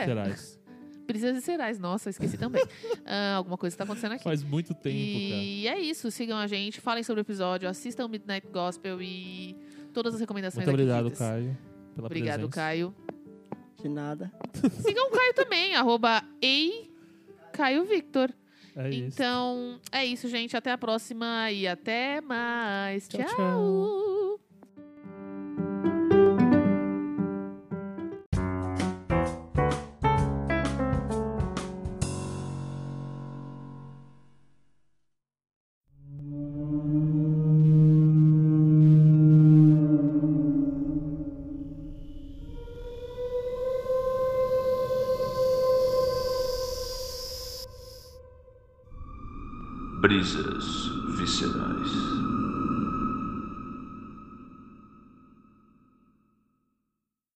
Brisas Viscerais. Nossa, esqueci também. (laughs) Ah, alguma coisa está acontecendo aqui. Faz muito tempo, cara. e é isso, sigam a gente, falem sobre o episódio, assistam o Midnight Gospel e todas as recomendações Muito obrigado. Caio, pela Obrigado, presença. Caio. De nada. (laughs) Sigam o Caio também, arroba ei Caio Victor. É isso. Então, é isso, gente. Até a próxima e até mais. Tchau, tchau. tchau.